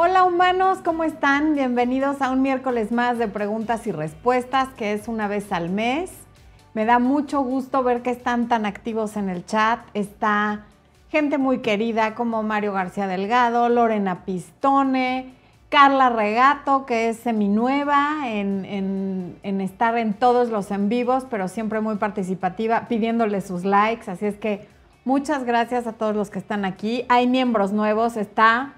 Hola humanos, ¿cómo están? Bienvenidos a un miércoles más de preguntas y respuestas, que es una vez al mes. Me da mucho gusto ver que están tan activos en el chat. Está gente muy querida como Mario García Delgado, Lorena Pistone, Carla Regato, que es seminueva en, en, estar en todos los en vivos, pero siempre muy participativa, pidiéndole sus likes. Así es que muchas gracias a todos los que están aquí. Hay miembros nuevos, está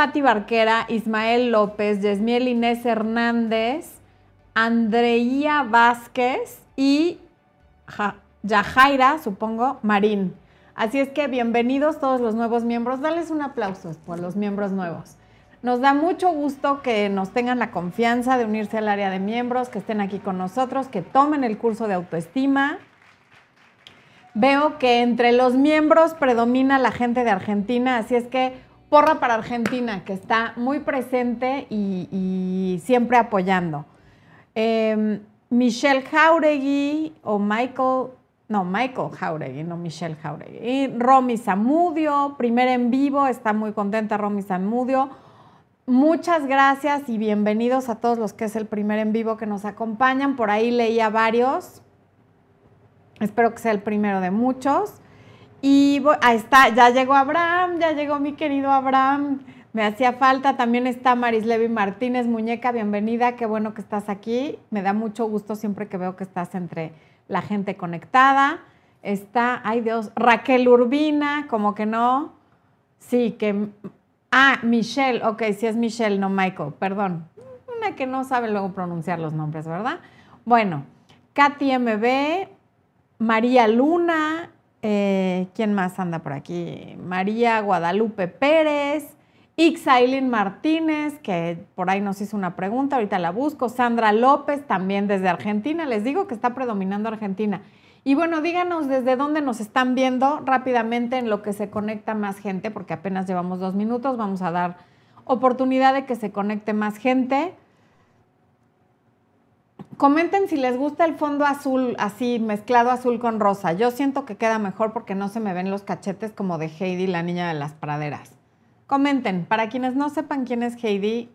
Patti Barquera, Ismael López, Yesmiel Inés Hernández, Andreía Vázquez y Yajaira, supongo, Marín. Así es que bienvenidos todos los nuevos miembros. Dales un aplauso por los miembros nuevos. Nos da mucho gusto que nos tengan la confianza de unirse al área de miembros, que estén aquí con nosotros, que tomen el curso de autoestima. Veo que entre los miembros predomina la gente de Argentina, así es que Porra para Argentina, que está muy presente y, siempre apoyando. Em, Michelle Jauregui o Michael, no, Michael Jauregui, no Michelle Jauregui. Y Romy Zamudio, primer en vivo, está muy contenta Romy Zamudio. Muchas gracias y bienvenidos a todos los que es el primer en vivo que nos acompañan. Por ahí leía varios. Espero que sea el primero de muchos. Y ahí está, ya llegó Abraham, ya llegó mi querido Abraham. Me hacía falta, también está Marislevi Martínez, muñeca, bienvenida, qué bueno que estás aquí. Me da mucho gusto siempre que veo que estás entre la gente conectada. Está, ay Dios, Raquel Urbina, como que no. Sí, que... Ah, Michelle, ok, sí es Michelle, no Michael, perdón. Una que no sabe luego pronunciar los nombres, ¿verdad? Bueno, Katy MB, María Luna, eh, ¿Quién más anda por aquí? María Guadalupe Pérez, Ixailin Martínez, que por ahí nos hizo una pregunta, ahorita la busco. Sandra López, también desde Argentina. Les digo que está predominando Argentina. Y bueno, díganos desde dónde nos están viendo rápidamente en lo que se conecta más gente, porque apenas llevamos dos minutos. Vamos a dar oportunidad de que se conecte más gente. Comenten si les gusta el fondo azul, así mezclado azul con rosa. Yo siento que queda mejor porque no se me ven los cachetes como de Heidi, la niña de las praderas. Comenten, para quienes no sepan quién es Heidi,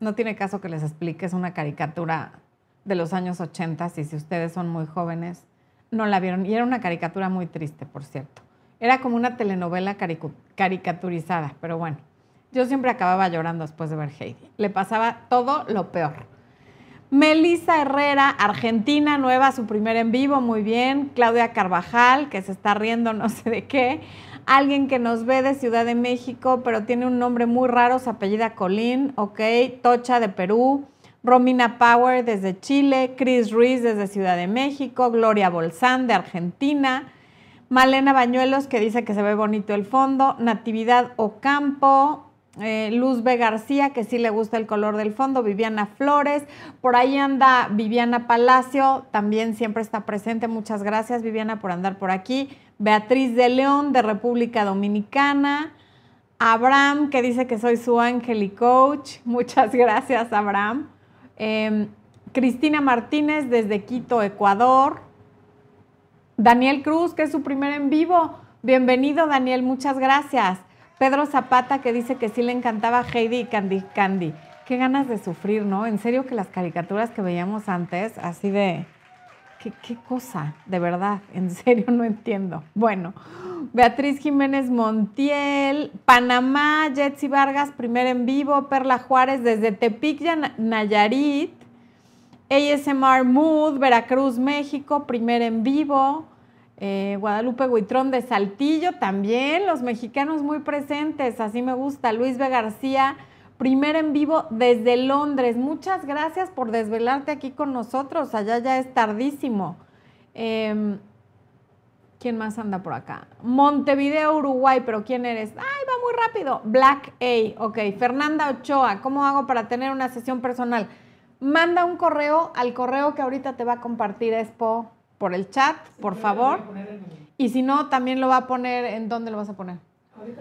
no tiene caso que les explique, es una caricatura de los años 80 y si ustedes son muy jóvenes no la vieron. Y era una caricatura muy triste, por cierto. Era como una telenovela caricaturizada, pero bueno, yo siempre acababa llorando después de ver Heidi. Le pasaba todo lo peor. Melissa Herrera, Argentina, nueva, su primer en vivo, muy bien. Claudia Carvajal, que se está riendo no sé de qué. Alguien que nos ve de Ciudad de México, pero tiene un nombre muy raro, su apellida Colín, ok. Tocha de Perú. Romina Power desde Chile. Chris Ruiz desde Ciudad de México. Gloria Bolsán de Argentina. Malena Bañuelos, que dice que se ve bonito el fondo. Natividad Ocampo. Eh, Luz B. García, que sí le gusta el color del fondo, Viviana Flores, por ahí anda Viviana Palacio, también siempre está presente, muchas gracias Viviana por andar por aquí, Beatriz de León de República Dominicana, Abraham, que dice que soy su ángel y coach, muchas gracias Abraham, em, Cristina Martínez desde Quito, Ecuador, Daniel Cruz, que es su primer en vivo, bienvenido Daniel, muchas gracias. Pedro Zapata que dice que sí le encantaba Heidi y Candy Candy. Qué ganas de sufrir, ¿no? En serio que las caricaturas que veíamos antes, así de... ¿Qué, cosa? De verdad, en serio no entiendo. Bueno, Beatriz Jiménez Montiel, Panamá, Jetsi Vargas, primer en vivo, Perla Juárez desde Tepic, Nayarit, ASMR Mood, Veracruz, México, primer en vivo. Eh, Guadalupe Huitrón de Saltillo también, los mexicanos muy presentes, así me gusta. Luis B. García, primer en vivo desde Londres. Muchas gracias por desvelarte aquí con nosotros, allá ya es tardísimo. Em, ¿Quién más anda por acá? Montevideo, Uruguay, pero ¿quién eres? ¡Ay, va muy rápido! Black A, ok. Fernanda Ochoa, ¿cómo hago para tener una sesión personal? Manda un correo al correo que ahorita te va a compartir Expo por el chat, por favor. Y si no, también lo va a poner, ¿en dónde lo vas a poner?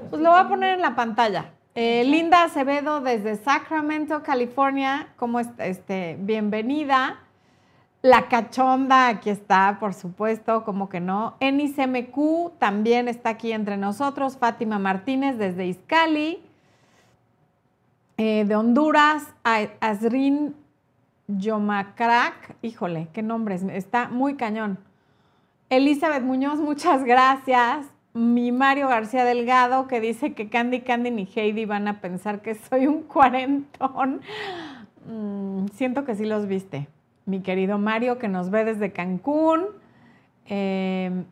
Pues lo va a poner en la pantalla. Eh, Linda Acevedo desde Sacramento, California, ¿cómo está? Este, bienvenida. La cachonda, aquí está, por supuesto, como que no. Enis MQ también está aquí entre nosotros. Fátima Martínez desde Iscali. Eh, de Honduras, Azrin Yomacrac, híjole, qué nombre, está muy cañón. Elizabeth Muñoz, muchas gracias. Mi Mario García Delgado, que dice que Candy Candy ni Heidi van a pensar que soy un cuarentón. Mm, siento que sí los viste. Mi querido Mario, que nos ve desde Cancún. Eh,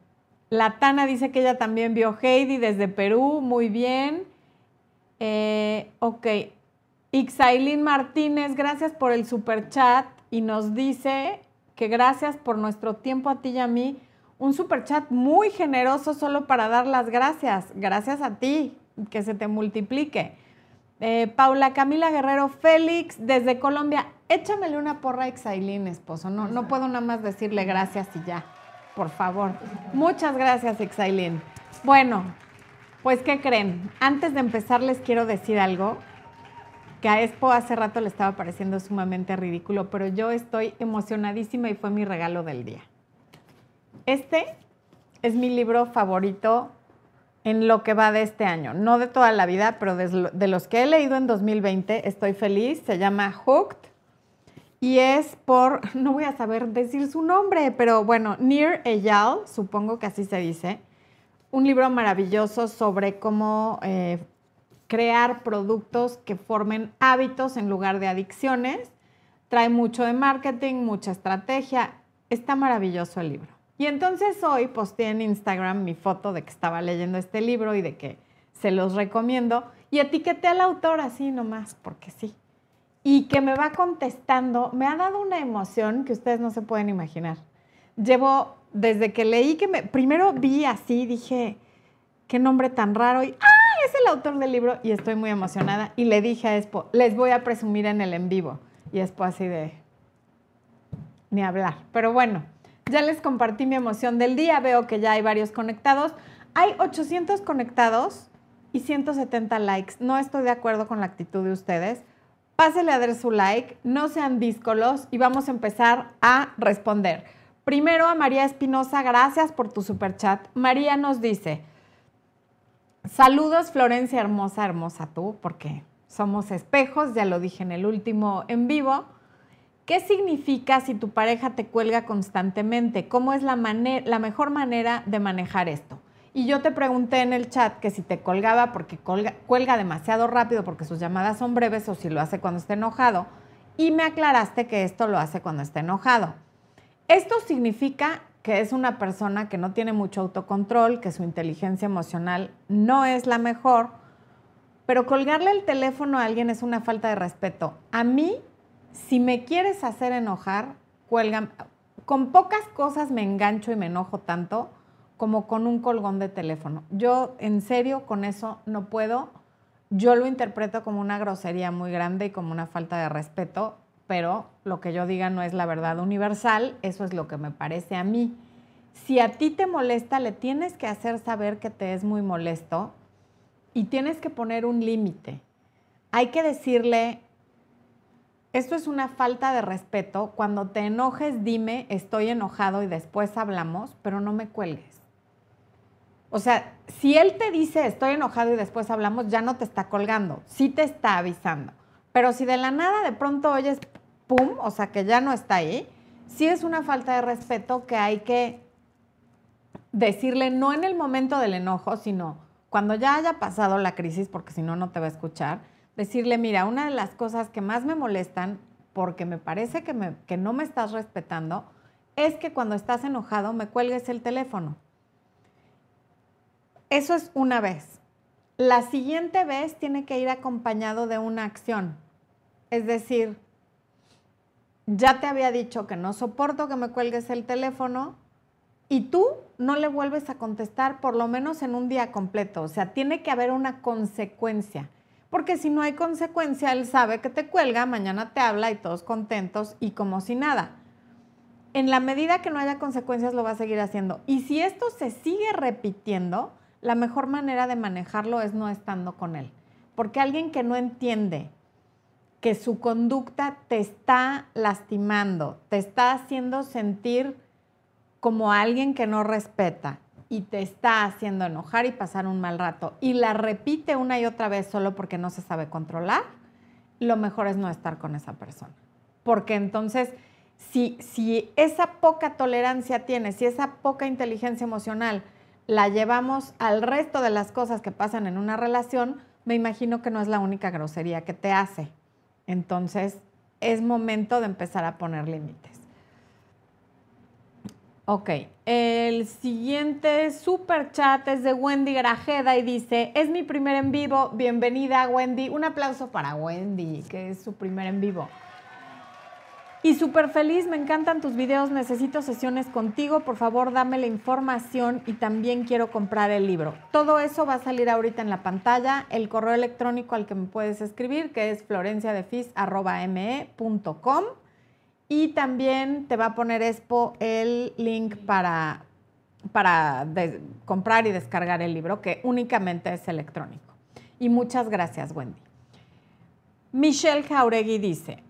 la Tana dice que ella también vio Heidi desde Perú, muy bien. Eh, ok, Ixailín Martínez, gracias por el super chat y nos dice que gracias por nuestro tiempo a ti y a mí. Un super chat muy generoso solo para dar las gracias. Gracias a ti, que se te multiplique. Eh, Paula Camila Guerrero Félix, desde Colombia. Échamele una porra a Ixailín, esposo. No, no puedo nada más decirle gracias y ya. Por favor. Muchas gracias, Ixailín. Bueno, pues, ¿qué creen? Antes de empezar, les quiero decir algo que a Expo hace rato le estaba pareciendo sumamente ridículo, pero yo estoy emocionadísima y fue mi regalo del día. Este es mi libro favorito en lo que va de este año, no de toda la vida, pero de, los que he leído en 2020, estoy feliz, se llama Hooked y es por, no voy a saber decir su nombre, pero bueno, Nir Eyal, supongo que así se dice, un libro maravilloso sobre cómo eh, crear productos que formen hábitos en lugar de adicciones. Trae mucho de marketing, mucha estrategia. Está maravilloso el libro. Y entonces hoy posté en Instagram mi foto de que estaba leyendo este libro y de que se los recomiendo. Y etiqueté al autor así nomás, porque sí. Y que me va contestando, me ha dado una emoción que ustedes no se pueden imaginar. Llevo, desde que leí que me, primero vi así, dije, qué nombre tan raro. Y, ¡ah! Es el autor del libro y estoy muy emocionada. Y le dije a Expo, les voy a presumir en el en vivo. Y Expo así de, ni hablar. Pero bueno, ya les compartí mi emoción del día. Veo que ya hay varios conectados. Hay 800 conectados y 170 likes. No estoy de acuerdo con la actitud de ustedes. Pásele a dar su like, no sean díscolos y vamos a empezar a responder. Primero a María Espinosa, gracias por tu super chat. María nos dice, Saludos, Florencia, hermosa, hermosa tú, porque somos espejos, ya lo dije en el último en vivo. ¿Qué significa si tu pareja te cuelga constantemente? ¿Cómo es la, la mejor manera de manejar esto? Y yo te pregunté en el chat que si te colgaba porque cuelga demasiado rápido porque sus llamadas son breves o si lo hace cuando está enojado. Y me aclaraste que esto lo hace cuando está enojado. Esto significa que es una persona que no tiene mucho autocontrol, que su inteligencia emocional no es la mejor, pero colgarle el teléfono a alguien es una falta de respeto. A mí, si me quieres hacer enojar, cuelga. Con pocas cosas me engancho y me enojo tanto como con un colgón de teléfono. Yo, en serio, con eso no puedo. Yo lo interpreto como una grosería muy grande y como una falta de respeto pero lo que yo diga no es la verdad universal, eso es lo que me parece a mí. Si a ti te molesta, le tienes que hacer saber que te es muy molesto y tienes que poner un límite. Hay que decirle, esto es una falta de respeto, cuando te enojes dime, estoy enojado y después hablamos, pero no me cuelgues. O sea, si él te dice, estoy enojado y después hablamos, ya no te está colgando, sí te está avisando. Pero si de la nada de pronto oyes, pum, o sea, que ya no está ahí, sí es una falta de respeto que hay que decirle no en el momento del enojo, sino cuando ya haya pasado la crisis, porque si no, no te va a escuchar, decirle, mira, una de las cosas que más me molestan, porque me parece que, que no me estás respetando, es que cuando estás enojado me cuelgues el teléfono. Eso es una vez. La siguiente vez tiene que ir acompañado de una acción. Es decir, ya te había dicho que no soporto que me cuelgues el teléfono y tú no le vuelves a contestar por lo menos en un día completo. O sea, tiene que haber una consecuencia. Porque si no hay consecuencia, él sabe que te cuelga, mañana te habla y todos contentos y como si nada. En la medida que no haya consecuencias, lo va a seguir haciendo. Y si esto se sigue repitiendo, la mejor manera de manejarlo es no estando con él. Porque alguien que no entiende que su conducta te está lastimando, te está haciendo sentir como alguien que no respeta y te está haciendo enojar y pasar un mal rato y la repite una y otra vez solo porque no se sabe controlar, lo mejor es no estar con esa persona. Porque entonces, si, si esa poca tolerancia tienes, si esa poca inteligencia emocional la llevamos al resto de las cosas que pasan en una relación, me imagino que no es la única grosería que te hace. Entonces, es momento de empezar a poner límites. Ok, el siguiente super chat es de Wendy Grajeda y dice, es mi primer en vivo, bienvenida Wendy, un aplauso para Wendy, que es su primer en vivo. Y súper feliz, me encantan tus videos, necesito sesiones contigo, por favor dame la información y también quiero comprar el libro. Todo eso va a salir ahorita en la pantalla, el correo electrónico al que me puedes escribir, que es florenciadefis.me.com y también te va a poner Expo el link para, para comprar y descargar el libro, que únicamente es electrónico. Y muchas gracias, Wendy. Michelle Jauregui dice,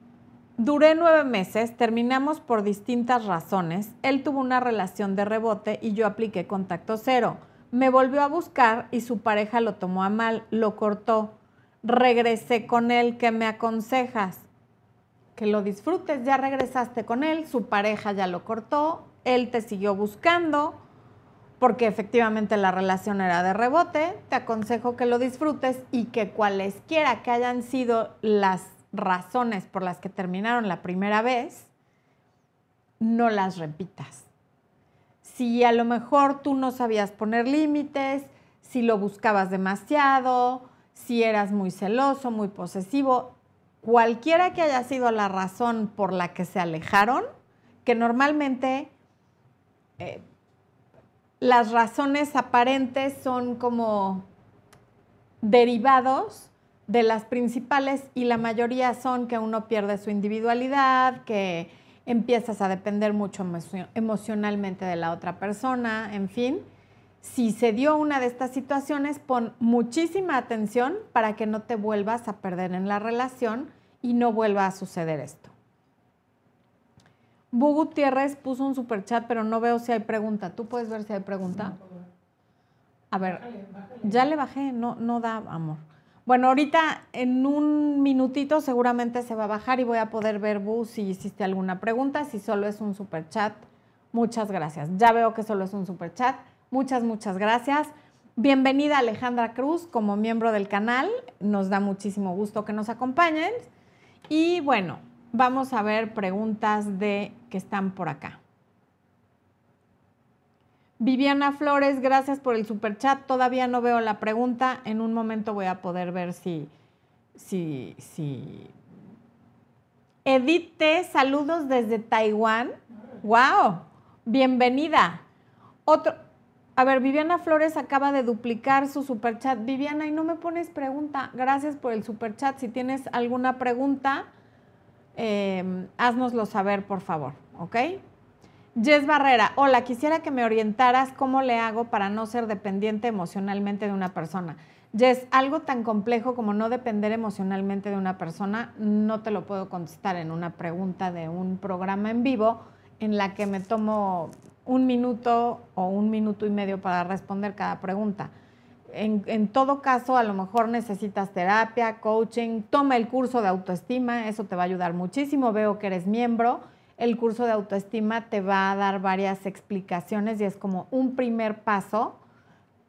Duré nueve meses, terminamos por distintas razones. Él tuvo una relación de rebote y yo apliqué contacto cero. Me volvió a buscar y su pareja lo tomó a mal, lo cortó. Regresé con él, ¿qué me aconsejas? Que lo disfrutes, ya regresaste con él, su pareja ya lo cortó, él te siguió buscando porque efectivamente la relación era de rebote. Te aconsejo que lo disfrutes y que cualesquiera que hayan sido las razones por las que terminaron la primera vez, no las repitas. Si a lo mejor tú no sabías poner límites, si lo buscabas demasiado, si eras muy celoso, muy posesivo, cualquiera que haya sido la razón por la que se alejaron, que normalmente eh, las razones aparentes son como derivados de las principales y la mayoría son que uno pierde su individualidad, que empiezas a depender mucho emocionalmente de la otra persona, en fin. Si se dio una de estas situaciones, pon muchísima atención para que no te vuelvas a perder en la relación y no vuelva a suceder esto. Bu Gutiérrez puso un super chat, pero no veo si hay pregunta. ¿Tú puedes ver si hay pregunta? A ver, ya le bajé, no, no da amor. Bueno, ahorita en un minutito seguramente se va a bajar y voy a poder ver, Bu, si hiciste alguna pregunta, si solo es un super chat. Muchas gracias. Ya veo que solo es un super chat. Muchas, muchas gracias. Bienvenida Alejandra Cruz como miembro del canal. Nos da muchísimo gusto que nos acompañen. Y bueno, vamos a ver preguntas de que están por acá. Viviana Flores, gracias por el super chat. Todavía no veo la pregunta. En un momento voy a poder ver si, si, si. Edith saludos desde Taiwán. ¡Wow! Bienvenida. Otro. A ver, Viviana Flores acaba de duplicar su super chat. Viviana, y no me pones pregunta. Gracias por el super chat. Si tienes alguna pregunta, eh, haznoslo saber, por favor. ¿Ok? Jess Barrera, hola, quisiera que me orientaras cómo le hago para no ser dependiente emocionalmente de una persona. Jess, algo tan complejo como no depender emocionalmente de una persona, no te lo puedo contestar en una pregunta de un programa en vivo en la que me tomo un minuto o un minuto y medio para responder cada pregunta. En, en, todo caso, a lo mejor necesitas terapia, coaching, toma el curso de autoestima, eso te va a ayudar muchísimo. Veo que eres miembro el curso de autoestima te va a dar varias explicaciones y es como un primer paso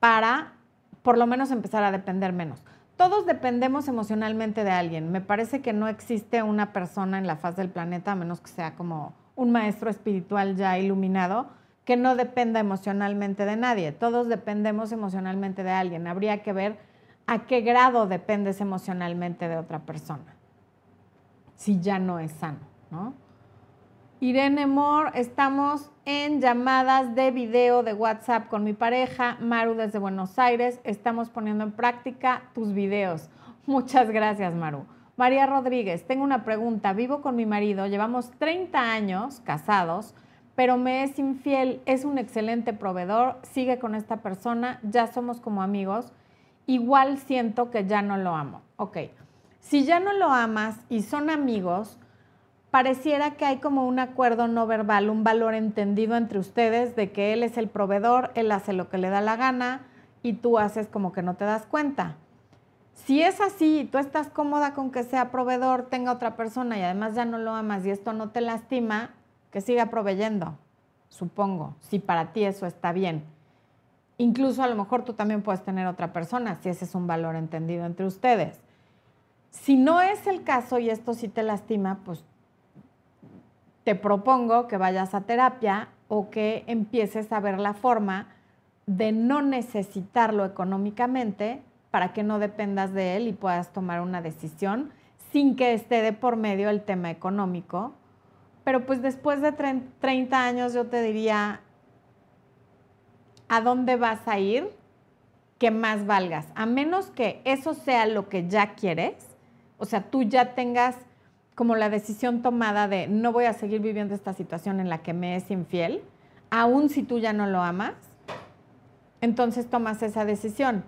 para por lo menos empezar a depender menos. Todos dependemos emocionalmente de alguien. Me parece que no existe una persona en la faz del planeta, a menos que sea como un maestro espiritual ya iluminado, que no dependa emocionalmente de nadie. Todos dependemos emocionalmente de alguien. Habría que ver a qué grado dependes emocionalmente de otra persona, si ya no es sano, ¿no? Irene Moore, estamos en llamadas de video de WhatsApp con mi pareja, Maru desde Buenos Aires. Estamos poniendo en práctica tus videos. Muchas gracias, Maru. María Rodríguez, tengo una pregunta. Vivo con mi marido, llevamos 30 años casados, pero me es infiel, es un excelente proveedor, sigue con esta persona, ya somos como amigos. Igual siento que ya no lo amo. Ok, si ya no lo amas y son amigos, pareciera que hay como un acuerdo no verbal, un valor entendido entre ustedes de que él es el proveedor, él hace lo que le da la gana y tú haces como que no te das cuenta. Si es así tú estás cómoda con que sea proveedor, tenga otra persona y además ya no lo amas y esto no te lastima, que siga proveyendo, supongo, si para ti eso está bien. Incluso a lo mejor tú también puedes tener otra persona, si ese es un valor entendido entre ustedes. Si no es el caso y esto sí te lastima, pues te propongo que vayas a terapia o que empieces a ver la forma de no necesitarlo económicamente para que no dependas de él y puedas tomar una decisión sin que esté de por medio el tema económico. Pero pues después de 30 años yo te diría, ¿a dónde vas a ir que más valgas? A menos que eso sea lo que ya quieres, o sea, tú ya tengas como la decisión tomada de no voy a seguir viviendo esta situación en la que me es infiel, aun si tú ya no lo amas, entonces tomas esa decisión.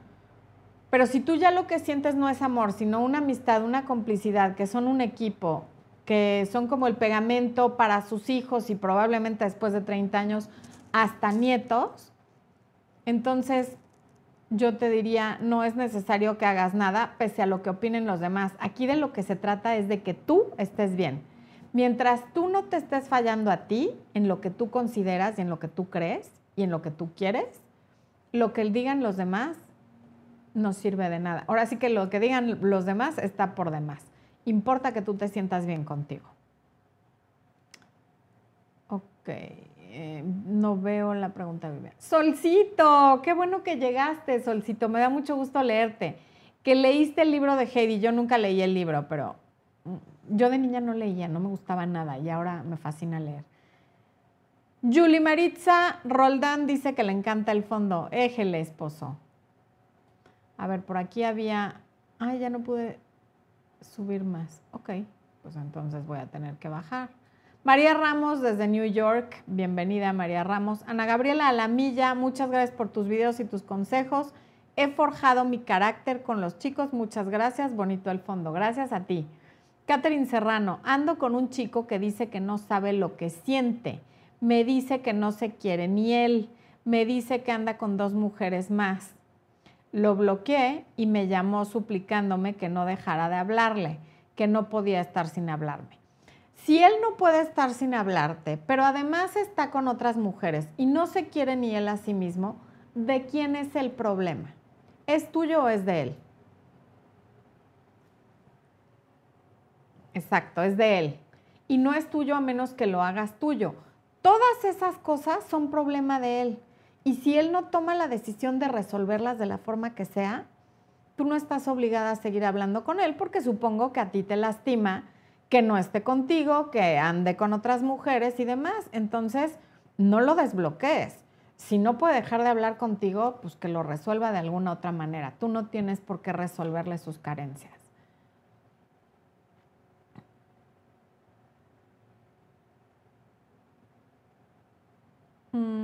Pero si tú ya lo que sientes no es amor, sino una amistad, una complicidad, que son un equipo, que son como el pegamento para sus hijos y probablemente después de 30 años hasta nietos, entonces yo te diría, no es necesario que hagas nada pese a lo que opinen los demás. Aquí de lo que se trata es de que tú estés bien. Mientras tú no te estés fallando a ti en lo que tú consideras y en lo que tú crees y en lo que tú quieres, lo que digan los demás no sirve de nada. Ahora sí que lo que digan los demás está por demás. Importa que tú te sientas bien contigo. Ok. Eh, no veo la pregunta. Solcito, qué bueno que llegaste, Solcito. Me da mucho gusto leerte. Que leíste el libro de Heidi. Yo nunca leí el libro, pero mm, yo de niña no leía, no me gustaba nada y ahora me fascina leer. Julie Maritza Roldán dice que le encanta el fondo. Éjele, esposo. A ver, por aquí había. Ay, ya no pude subir más. Ok, pues entonces voy a tener que bajar. María Ramos desde New York, bienvenida María Ramos. Ana Gabriela Alamilla, muchas gracias por tus videos y tus consejos. He forjado mi carácter con los chicos, muchas gracias, bonito el fondo, gracias a ti. Catherine Serrano, ando con un chico que dice que no sabe lo que siente, me dice que no se quiere ni él, me dice que anda con dos mujeres más. Lo bloqueé y me llamó suplicándome que no dejara de hablarle, que no podía estar sin hablarme. Si él no puede estar sin hablarte, pero además está con otras mujeres y no se quiere ni él a sí mismo, ¿de quién es el problema? ¿Es tuyo o es de él? Exacto, es de él. Y no es tuyo a menos que lo hagas tuyo. Todas esas cosas son problema de él. Y si él no toma la decisión de resolverlas de la forma que sea, tú no estás obligada a seguir hablando con él porque supongo que a ti te lastima que no esté contigo, que ande con otras mujeres y demás. Entonces, no lo desbloquees. Si no puede dejar de hablar contigo, pues que lo resuelva de alguna otra manera. Tú no tienes por qué resolverle sus carencias. Mm.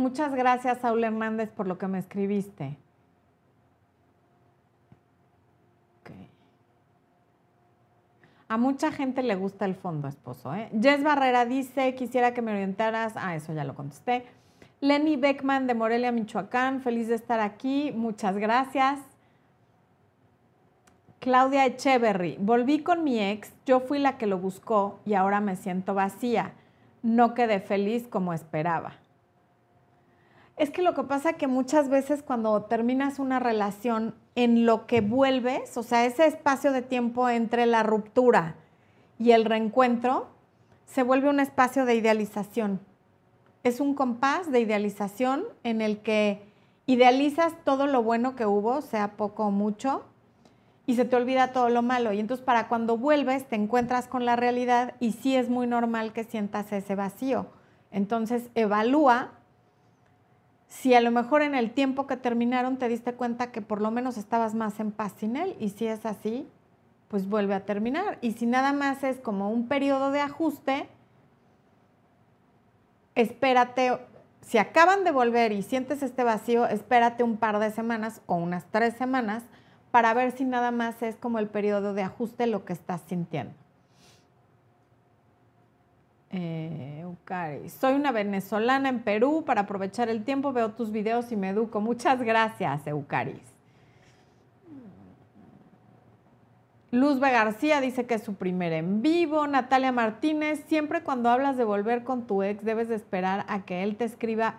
Muchas gracias, Saúl Hernández, por lo que me escribiste. A mucha gente le gusta el fondo, esposo. ¿eh? Jess Barrera dice, quisiera que me orientaras. Ah, eso ya lo contesté. Lenny Beckman de Morelia, Michoacán, feliz de estar aquí. Muchas gracias. Claudia Echeverry, volví con mi ex, yo fui la que lo buscó y ahora me siento vacía. No quedé feliz como esperaba. Es que lo que pasa es que muchas veces cuando terminas una relación, en lo que vuelves, o sea, ese espacio de tiempo entre la ruptura y el reencuentro, se vuelve un espacio de idealización. Es un compás de idealización en el que idealizas todo lo bueno que hubo, sea poco o mucho, y se te olvida todo lo malo. Y entonces para cuando vuelves te encuentras con la realidad y sí es muy normal que sientas ese vacío. Entonces evalúa si a lo mejor en el tiempo que terminaron te diste cuenta que por lo menos estabas más en paz sin él y si es así, pues vuelve a terminar. Y si nada más es como un periodo de ajuste, espérate, si acaban de volver y sientes este vacío, espérate un par de semanas o unas tres semanas para ver si nada más es como el periodo de ajuste lo que estás sintiendo. Eh, Eucaris. Soy una venezolana en Perú. Para aprovechar el tiempo veo tus videos y me educo. Muchas gracias, Eucaris. Luzbe García dice que es su primer en vivo. Natalia Martínez, siempre cuando hablas de volver con tu ex debes de esperar a que él te escriba,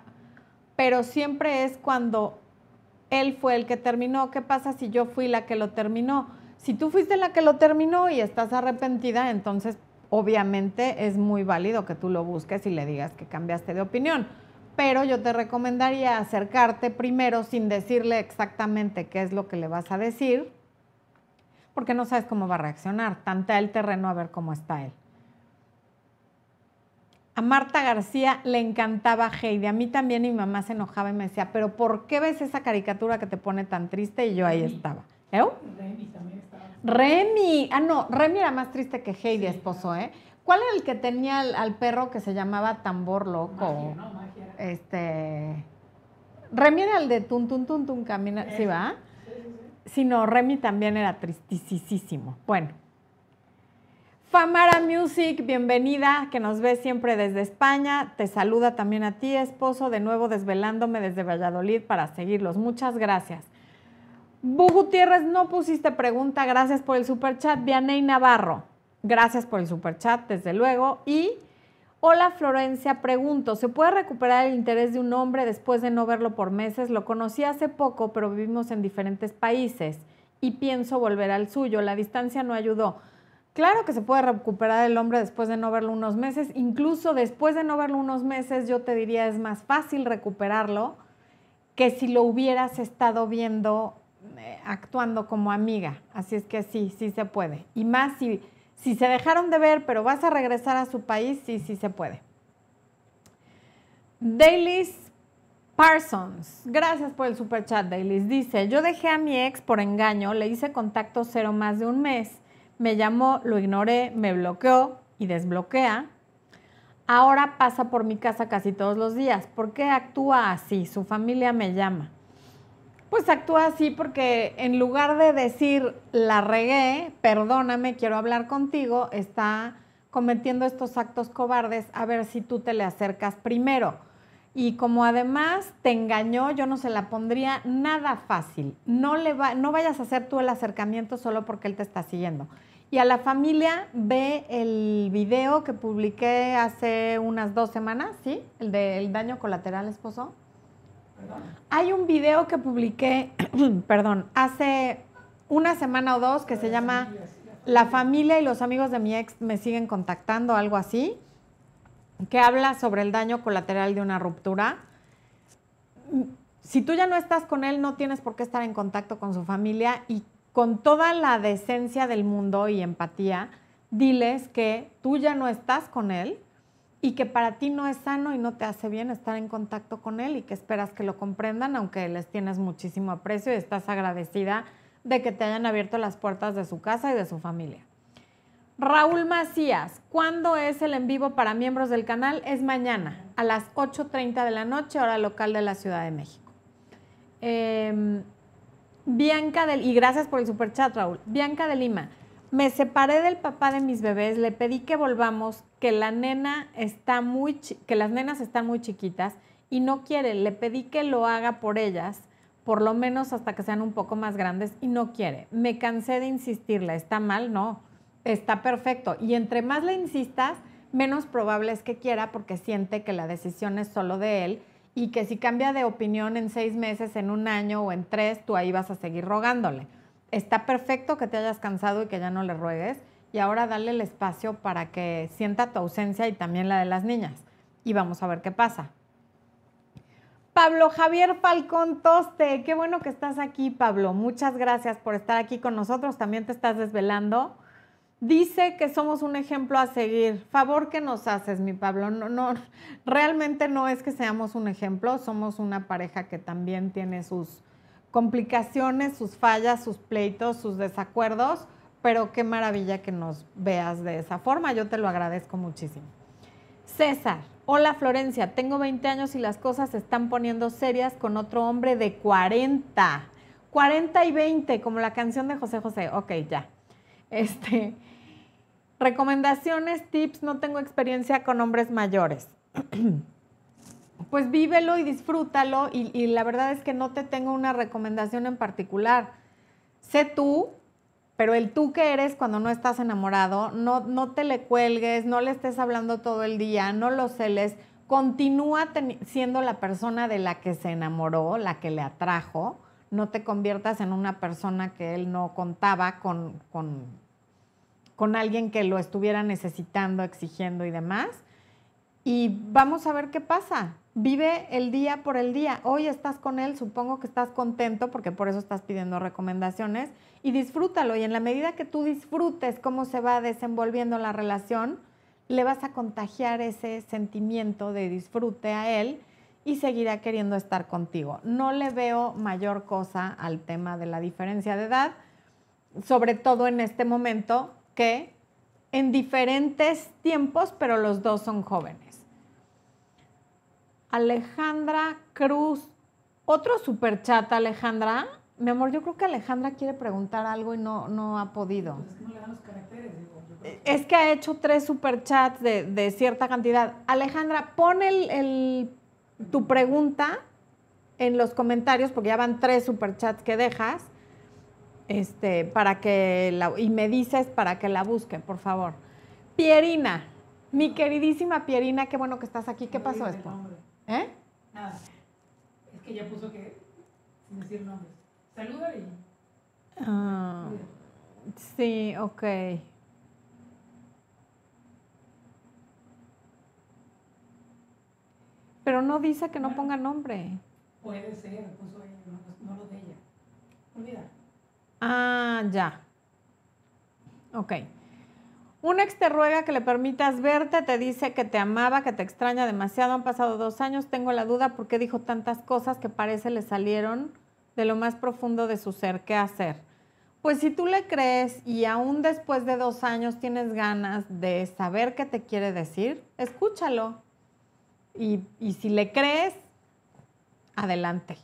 pero siempre es cuando él fue el que terminó. ¿Qué pasa si yo fui la que lo terminó? Si tú fuiste la que lo terminó y estás arrepentida, entonces obviamente es muy válido que tú lo busques y le digas que cambiaste de opinión. Pero yo te recomendaría acercarte primero sin decirle exactamente qué es lo que le vas a decir porque no sabes cómo va a reaccionar. Tanta el terreno a ver cómo está él. A Marta García le encantaba Heidi. A mí también mi mamá se enojaba y me decía, pero ¿por qué ves esa caricatura que te pone tan triste? Y yo ahí estaba. ¿Eh? Remy también estaba. Remy. Ah, no, Remy era más triste que Heidi, esposo, ¿eh? ¿Cuál era el que tenía al, perro que se llamaba Tambor Loco? no, Este. Remy era el de Tun Tun Tun Tun Camina. ¿Sí va? sino Remy también era tristísimo. Bueno. Famara Music, bienvenida, que nos ve siempre desde España. Te saluda también a ti, esposo, de nuevo desvelándome desde Valladolid para seguirlos. Muchas gracias. Bu Gutiérrez, no pusiste pregunta, gracias por el superchat. Vianey Navarro, gracias por el superchat, desde luego. Y Hola Florencia, pregunto, ¿se puede recuperar el interés de un hombre después de no verlo por meses? Lo conocí hace poco, pero vivimos en diferentes países y pienso volver al suyo. La distancia no ayudó. Claro que se puede recuperar el hombre después de no verlo unos meses. Incluso después de no verlo unos meses, yo te diría es más fácil recuperarlo que si lo hubieras estado viendo actuando como amiga. Así es que sí, sí se puede. Y más si si se dejaron de ver, pero vas a regresar a su país, sí, sí se puede. Dailies Parsons, gracias por el super chat, Dailies. Dice, yo dejé a mi ex por engaño, le hice contacto cero más de un mes, me llamó, lo ignoré, me bloqueó y desbloquea. Ahora pasa por mi casa casi todos los días. ¿Por qué actúa así? Su familia me llama pues actúa así porque en lugar de decir la regué, perdóname, quiero hablar contigo, está cometiendo estos actos cobardes a ver si tú te le acercas primero. Y como además te engañó, yo no se la pondría nada fácil. No, le va, no vayas a hacer tú el acercamiento solo porque él te está siguiendo. Y a la familia ve el video que publiqué hace unas dos semanas, ¿sí? El del daño colateral, esposo. Hay un video que publiqué, perdón, hace una semana o dos que se llama La familia y los amigos de mi ex me siguen contactando, algo así, que habla sobre el daño colateral de una ruptura. Si tú ya no estás con él, no tienes por qué estar en contacto con su familia y con toda la decencia del mundo y empatía, diles que tú ya no estás con él, y que para ti no es sano y no te hace bien estar en contacto con él y que esperas que lo comprendan, aunque les tienes muchísimo aprecio y estás agradecida de que te hayan abierto las puertas de su casa y de su familia. Raúl Macías, ¿cuándo es el en vivo para miembros del canal? Es mañana, a las 8.30 de la noche, hora local de la Ciudad de México. Em, Bianca del, y gracias por el super chat, Raúl. Bianca de Lima, me separé del papá de mis bebés, le pedí que volvamos, que la nena está muy que las nenas están muy chiquitas y no quiere, le pedí que lo haga por ellas, por lo menos hasta que sean un poco más grandes y no quiere. Me cansé de insistirle, ¿está mal? No, está perfecto. Y entre más le insistas, menos probable es que quiera porque siente que la decisión es solo de él y que si cambia de opinión en seis meses, en un año o en tres, tú ahí vas a seguir rogándole está perfecto que te hayas cansado y que ya no le ruegues. Y ahora dale el espacio para que sienta tu ausencia y también la de las niñas. Y vamos a ver qué pasa. Pablo Javier Falcón Toste, qué bueno que estás aquí, Pablo. Muchas gracias por estar aquí con nosotros. También te estás desvelando. Dice que somos un ejemplo a seguir. Favor que nos haces, mi Pablo. No, no, realmente no es que seamos un ejemplo. Somos una pareja que también tiene sus, complicaciones, sus fallas, sus pleitos, sus desacuerdos, pero qué maravilla que nos veas de esa forma, yo te lo agradezco muchísimo. César, hola Florencia, tengo 20 años y las cosas se están poniendo serias con otro hombre de 40. 40 y 20, como la canción de José José. Ok, ya. Este, Recomendaciones, tips, no tengo experiencia con hombres mayores. pues vívelo y disfrútalo y, y, la verdad es que no te tengo una recomendación en particular. Sé tú, pero el tú que eres cuando no estás enamorado, no, no te le cuelgues, no le estés hablando todo el día, no lo celes, continúa siendo la persona de la que se enamoró, la que le atrajo, no te conviertas en una persona que él no contaba con, con con alguien que lo estuviera necesitando, exigiendo y demás. Y vamos a ver qué pasa. Vive el día por el día. Hoy estás con él, supongo que estás contento porque por eso estás pidiendo recomendaciones y disfrútalo. Y en la medida que tú disfrutes cómo se va desenvolviendo la relación, le vas a contagiar ese sentimiento de disfrute a él y seguirá queriendo estar contigo. No le veo mayor cosa al tema de la diferencia de edad, sobre todo en este momento que en diferentes tiempos, pero los dos son jóvenes. Alejandra Cruz, otro super chat, Alejandra. Mi amor, yo creo que Alejandra quiere preguntar algo y no, no ha podido. Es que ha hecho tres superchats de, de cierta cantidad. Alejandra, pon el, tu pregunta en los comentarios, porque ya van tres superchats que dejas este, para que la, y me dices para que la busque, por favor. Pierina, mi queridísima Pierina, qué bueno que estás aquí. ¿Qué pasó esto? ¿Eh? Nada. Es que ya puso que sin decir nombres. Saluda y. Ah, sí, ok. Pero no dice que no ponga nombre. Puede ser, puso ella, no, no lo de ella. Olvida. Ah, ya. Ok. Un ex te ruega que le permitas verte, te dice que te amaba, que te extraña demasiado. Han pasado dos años. Tengo la duda por qué dijo tantas cosas que parece le salieron de lo más profundo de su ser. ¿Qué hacer? Pues si tú le crees y aún después de dos años tienes ganas de saber qué te quiere decir, escúchalo. Y, y si le crees, adelante.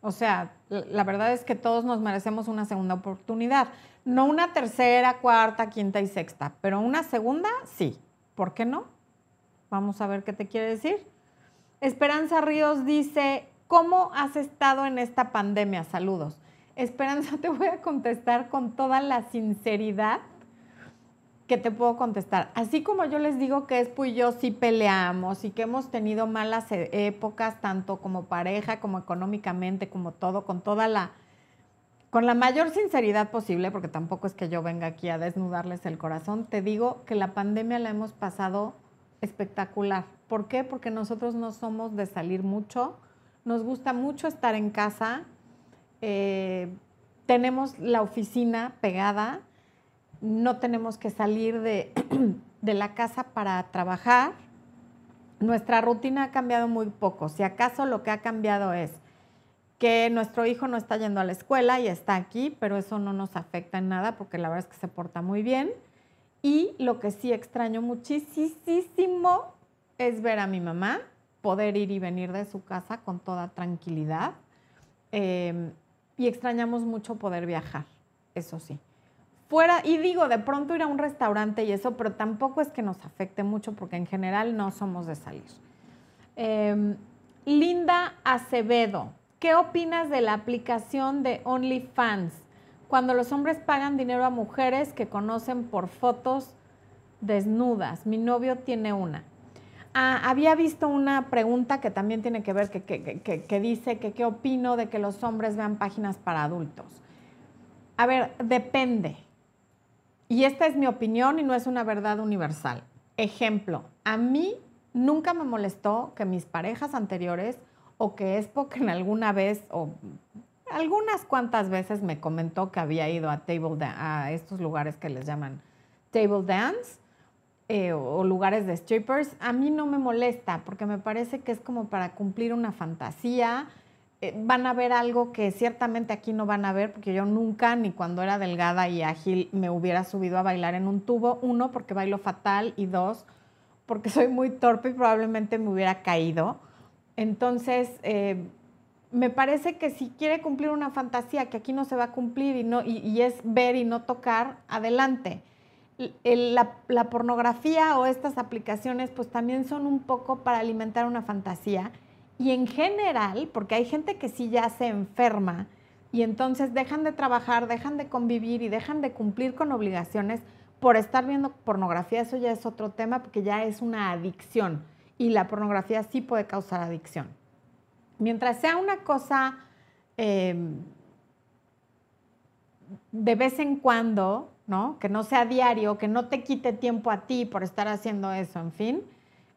O sea, la verdad es que todos nos merecemos una segunda oportunidad. No una tercera, cuarta, quinta y sexta, pero una segunda, sí. ¿Por qué no? Vamos a ver qué te quiere decir. Esperanza Ríos dice, ¿cómo has estado en esta pandemia? Saludos. Esperanza, te voy a contestar con toda la sinceridad que te puedo contestar. Así como yo les digo que Espo y yo sí peleamos y que hemos tenido malas e, épocas, tanto como pareja, como económicamente, como todo, con toda la, con la mayor sinceridad posible, porque tampoco es que yo venga aquí a desnudarles el corazón, te digo que la pandemia la hemos pasado espectacular. ¿Por qué? Porque nosotros no somos de salir mucho, nos gusta mucho estar en casa, eh, tenemos la oficina pegada, no tenemos que salir de, la casa para trabajar. Nuestra rutina ha cambiado muy poco. Si acaso lo que ha cambiado es que nuestro hijo no está yendo a la escuela y está aquí, pero eso no nos afecta en nada porque la verdad es que se porta muy bien. Y lo que sí extraño muchísimo es ver a mi mamá, poder ir y venir de su casa con toda tranquilidad. Eh, y extrañamos mucho poder viajar, eso sí fuera, y digo, de pronto ir a un restaurante y eso, pero tampoco es que nos afecte mucho porque en general no somos de salir. Em, Linda Acevedo, ¿qué opinas de la aplicación de OnlyFans? Cuando los hombres pagan dinero a mujeres que conocen por fotos desnudas. Mi novio tiene una. Ah, había visto una pregunta que también tiene que ver, que, que dice que qué opino de que los hombres vean páginas para adultos. A ver, depende. Y esta es mi opinión y no es una verdad universal. Ejemplo, a mí nunca me molestó que mis parejas anteriores o que es porque en alguna vez o algunas cuantas veces me comentó que había ido a, table a estos lugares que les llaman table dance eh, o lugares de strippers. A mí no me molesta porque me parece que es como para cumplir una fantasía eh, van a ver algo que ciertamente aquí no van a ver, porque yo nunca, ni cuando era delgada y ágil, me hubiera subido a bailar en un tubo. Uno, porque bailo fatal y dos, porque soy muy torpe y probablemente me hubiera caído. Entonces, eh, me parece que si quiere cumplir una fantasía que aquí no se va a cumplir y, no, y es ver y no tocar, adelante. la, la, pornografía o estas aplicaciones pues también son un poco para alimentar una fantasía y en general, porque hay gente que sí ya se enferma y entonces dejan de trabajar, dejan de convivir y dejan de cumplir con obligaciones por estar viendo pornografía, eso ya es otro tema porque ya es una adicción y la pornografía sí puede causar adicción. Mientras sea una cosa em, de vez en cuando, ¿no? Que no sea diario, que no te quite tiempo a ti por estar haciendo eso, en fin,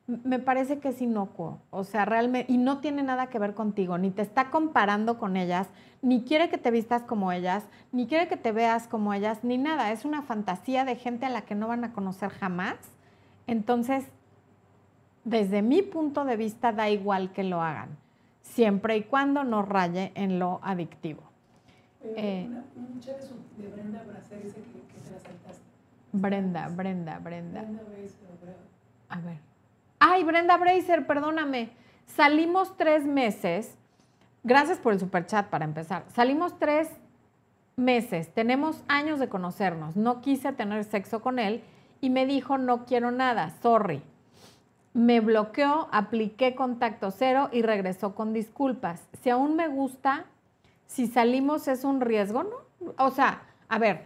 me parece que es inocuo. O sea, realmente, y no tiene nada que ver contigo, ni te está comparando con ellas, ni quiere que te vistas como ellas, ni quiere que te veas como ellas, ni nada. Es una fantasía de gente a la que no van a conocer jamás. Entonces, desde mi punto de vista, da igual que lo hagan, siempre y cuando no raye en lo adictivo. Eh, de Brenda Bracer dice que, te la saltaste. Brenda, Brenda, Brenda. Brenda A ver. Ay, Brenda Bracer, perdóname. Salimos tres meses. Gracias por el superchat para empezar. Salimos tres meses. Tenemos años de conocernos. No quise tener sexo con él y me dijo no quiero nada. Sorry. Me bloqueó, apliqué contacto cero y regresó con disculpas. Si aún me gusta, si salimos es un riesgo, ¿no? O sea, a ver,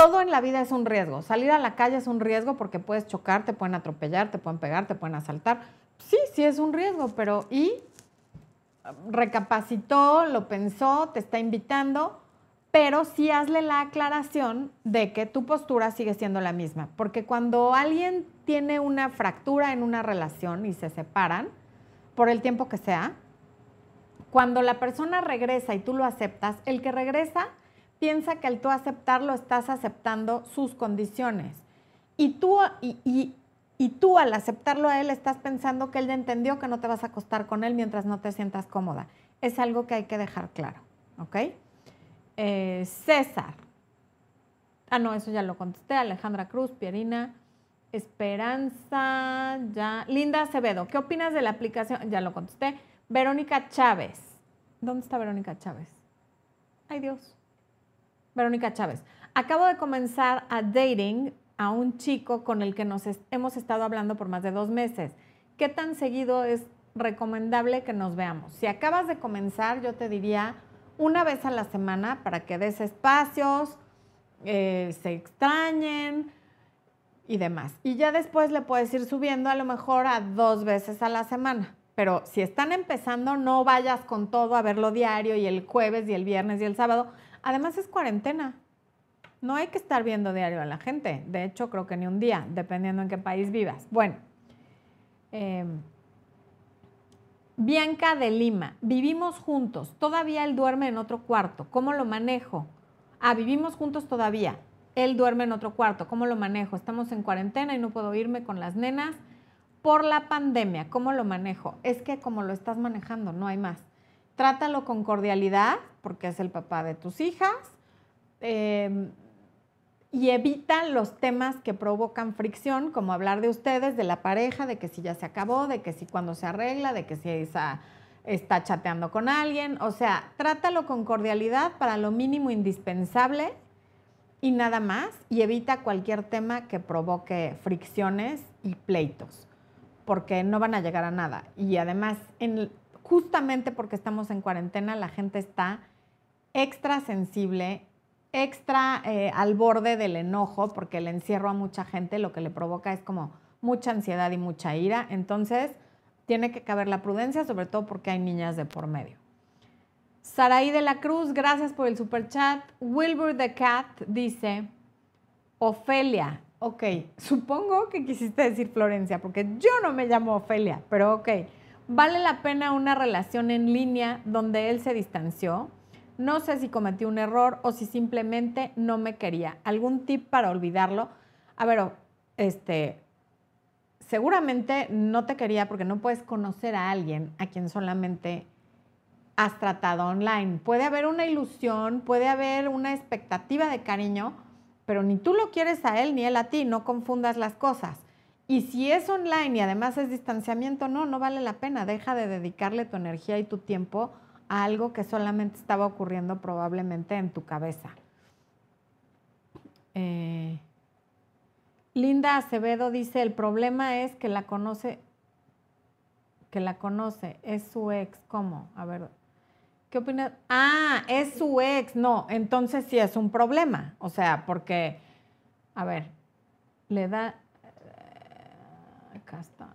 todo en la vida es un riesgo. Salir a la calle es un riesgo porque puedes chocar, te pueden atropellar, te pueden pegar, te pueden asaltar. Sí, sí es un riesgo, pero ¿y? Recapacitó, lo pensó, te está invitando, pero sí hazle la aclaración de que tu postura sigue siendo la misma. Porque cuando alguien tiene una fractura en una relación y se separan, por el tiempo que sea, cuando la persona regresa y tú lo aceptas, el que regresa piensa que al tú aceptarlo estás aceptando sus condiciones. Y tú, y, tú al aceptarlo a él estás pensando que él entendió que no te vas a acostar con él mientras no te sientas cómoda. Es algo que hay que dejar claro, ¿ok? Eh, César. Ah, no, eso ya lo contesté. Alejandra Cruz, Pierina. Esperanza, ya. Linda Acevedo, ¿qué opinas de la aplicación? Ya lo contesté. Verónica Chávez. ¿Dónde está Verónica Chávez? Ay Dios. Verónica Chávez. Acabo de comenzar a dating a un chico con el que nos hemos estado hablando por más de dos meses. ¿Qué tan seguido es recomendable que nos veamos? Si acabas de comenzar, yo te diría una vez a la semana para que des espacios, eh, se extrañen y demás. Y ya después le puedes ir subiendo a lo mejor a dos veces a la semana. Pero si están empezando, no vayas con todo a verlo diario y el jueves y el viernes y el sábado Además es cuarentena. No hay que estar viendo diario a la gente. De hecho, creo que ni un día, dependiendo en qué país vivas. Bueno. Em, Bianca de Lima. Vivimos juntos. Todavía él duerme en otro cuarto. ¿Cómo lo manejo? Ah, vivimos juntos todavía. Él duerme en otro cuarto. ¿Cómo lo manejo? Estamos en cuarentena y no puedo irme con las nenas por la pandemia. ¿Cómo lo manejo? Es que como lo estás manejando, no hay más trátalo con cordialidad, porque es el papá de tus hijas, em, y evita los temas que provocan fricción, como hablar de ustedes, de la pareja, de que si ya se acabó, de que si cuando se arregla, de que si está chateando con alguien. O sea, trátalo con cordialidad para lo mínimo indispensable y nada más, y evita cualquier tema que provoque fricciones y pleitos, porque no van a llegar a nada. Y además, en, justamente porque estamos en cuarentena, la gente está extra sensible, extra eh, al borde del enojo, porque el encierro a mucha gente lo que le provoca es como mucha ansiedad y mucha ira. Entonces, tiene que caber la prudencia, sobre todo porque hay niñas de por medio. Saraí de la Cruz, gracias por el super chat. Wilbur the Cat dice, Ofelia, ok, supongo que quisiste decir Florencia, porque yo no me llamo Ofelia, pero ok. ¿Vale la pena una relación en línea donde él se distanció? No sé si cometí un error o si simplemente no me quería. ¿Algún tip para olvidarlo? A ver, este, seguramente no te quería porque no puedes conocer a alguien a quien solamente has tratado online. Puede haber una ilusión, puede haber una expectativa de cariño, pero ni tú lo quieres a él ni él a ti, no confundas las cosas. Y si es online y además es distanciamiento, no, no vale la pena. Deja de dedicarle tu energía y tu tiempo algo que solamente estaba ocurriendo probablemente en tu cabeza. Eh, Linda Acevedo dice, el problema es que la conoce, que la conoce, es su ex. ¿Cómo? A ver, ¿qué opinas? Ah, es su ex. No, entonces sí es un problema. O sea, porque, a ver, le da, eh, acá está.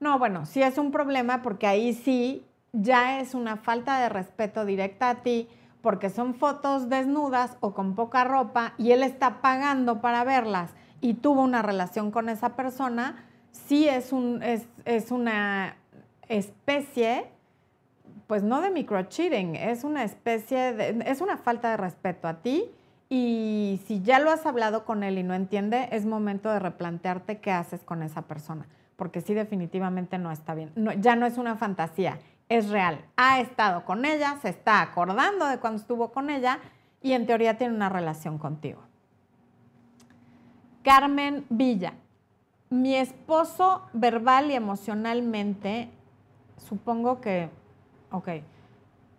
No, bueno, sí es un problema porque ahí sí ya es una falta de respeto directa a ti porque son fotos desnudas o con poca ropa y él está pagando para verlas y tuvo una relación con esa persona, sí es, un, una especie, pues no de microcheating, es una especie, de, es una falta de respeto a ti y si ya lo has hablado con él y no entiende, es momento de replantearte qué haces con esa persona, porque sí definitivamente no está bien, ya no es una fantasía, es real. Ha estado con ella, se está acordando de cuando estuvo con ella y en teoría tiene una relación contigo. Carmen Villa, mi esposo verbal y emocionalmente, supongo que, ok,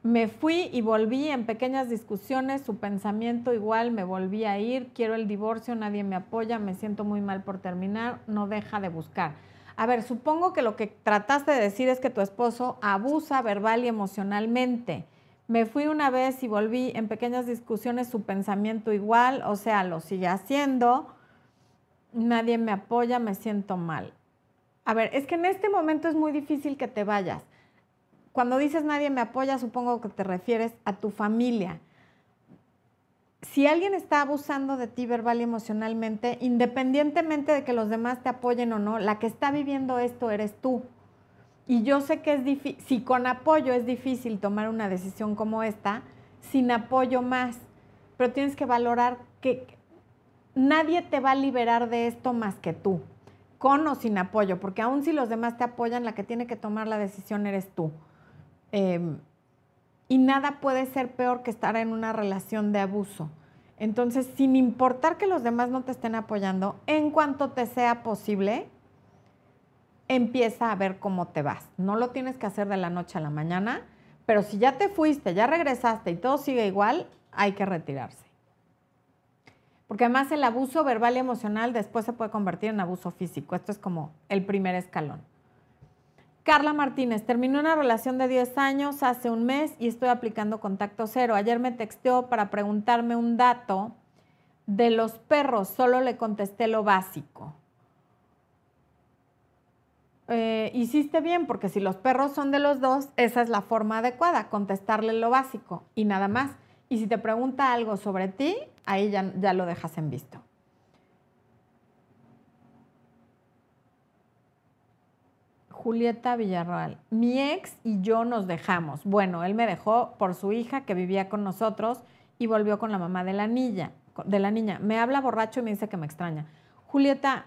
me fui y volví en pequeñas discusiones, su pensamiento igual, me volví a ir, quiero el divorcio, nadie me apoya, me siento muy mal por terminar, no deja de buscar. A ver, supongo que lo que trataste de decir es que tu esposo abusa verbal y emocionalmente. Me fui una vez y volví en pequeñas discusiones su pensamiento igual, o sea, lo sigue haciendo. Nadie me apoya, me siento mal. A ver, es que en este momento es muy difícil que te vayas. Cuando dices nadie me apoya, supongo que te refieres a tu familia si alguien está abusando de ti verbal y emocionalmente, independientemente de que los demás te apoyen o no, la que está viviendo esto eres tú. Y yo sé que es difícil, si con apoyo es difícil tomar una decisión como esta, sin apoyo más, pero tienes que valorar que nadie te va a liberar de esto más que tú, con o sin apoyo, porque aun si los demás te apoyan, la que tiene que tomar la decisión eres tú. Em, y nada puede ser peor que estar en una relación de abuso. Entonces, sin importar que los demás no te estén apoyando, en cuanto te sea posible, empieza a ver cómo te vas. No lo tienes que hacer de la noche a la mañana, pero si ya te fuiste, ya regresaste y todo sigue igual, hay que retirarse. Porque además el abuso verbal y emocional después se puede convertir en abuso físico. Esto es como el primer escalón. Carla Martínez, terminó una relación de 10 años hace un mes y estoy aplicando contacto cero. Ayer me texteó para preguntarme un dato de los perros, solo le contesté lo básico. Eh, hiciste bien, porque si los perros son de los dos, esa es la forma adecuada, contestarle lo básico y nada más. Y si te pregunta algo sobre ti, ahí ya, ya lo dejas en visto. Julieta Villarreal, mi ex y yo nos dejamos. Bueno, él me dejó por su hija que vivía con nosotros y volvió con la mamá de la niña. De la niña. Me habla borracho y me dice que me extraña. Julieta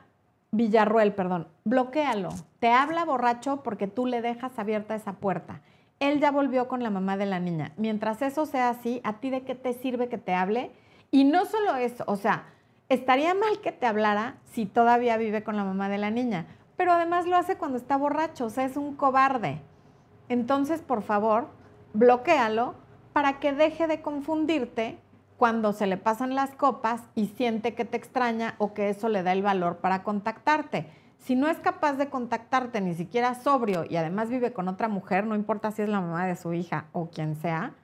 Villarruel, perdón, bloquéalo. Te habla borracho porque tú le dejas abierta esa puerta. Él ya volvió con la mamá de la niña. Mientras eso sea así, ¿a ti de qué te sirve que te hable? Y no solo eso, o sea, estaría mal que te hablara si todavía vive con la mamá de la niña, pero además lo hace cuando está borracho, o sea, es un cobarde. Entonces, por favor, bloquealo para que deje de confundirte cuando se le pasan las copas y siente que te extraña o que eso le da el valor para contactarte. Si no es capaz de contactarte ni siquiera sobrio y además vive con otra mujer, no importa si es la mamá de su hija o quien sea,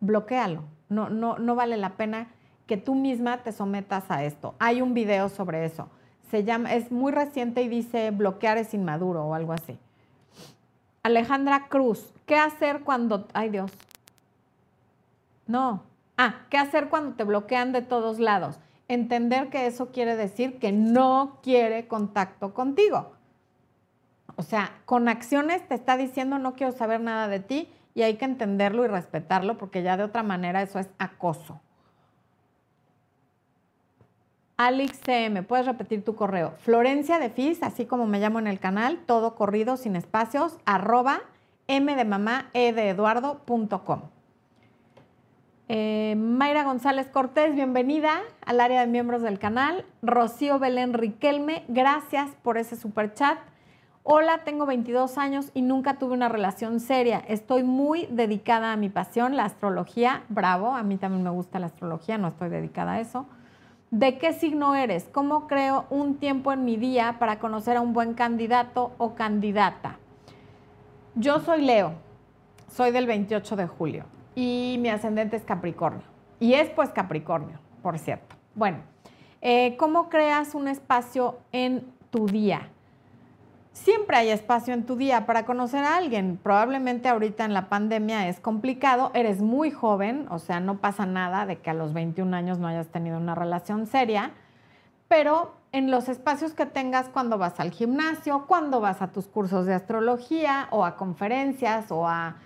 bloquealo. No, no, no vale la pena que tú misma te sometas a esto. Hay un video sobre eso se llama, es muy reciente y dice bloquear es inmaduro o algo así. Alejandra Cruz, ¿qué hacer cuando, ay Dios, no, ah, ¿qué hacer cuando te bloquean de todos lados? Entender que eso quiere decir que no quiere contacto contigo. O sea, con acciones te está diciendo no quiero saber nada de ti y hay que entenderlo y respetarlo porque ya de otra manera eso es acoso. Alex CM, puedes repetir tu correo. Florencia de Fis, así como me llamo en el canal, todo corrido sin espacios, arroba m de mamá e de. Eh, Mayra González Cortés, bienvenida al área de miembros del canal. Rocío Belén Riquelme, gracias por ese super chat. Hola, tengo 22 años y nunca tuve una relación seria. Estoy muy dedicada a mi pasión, la astrología. Bravo, a mí también me gusta la astrología, no estoy dedicada a eso. ¿De qué signo eres? ¿Cómo creo un tiempo en mi día para conocer a un buen candidato o candidata? Yo soy Leo, soy del 28 de julio y mi ascendente es Capricornio. Y es pues Capricornio, por cierto. Bueno, eh, ¿cómo creas un espacio en tu día? Siempre hay espacio en tu día para conocer a alguien. Probablemente ahorita en la pandemia es complicado, eres muy joven, o sea, no pasa nada de que a los 21 años no hayas tenido una relación seria, pero en los espacios que tengas cuando vas al gimnasio, cuando vas a tus cursos de astrología o a conferencias o a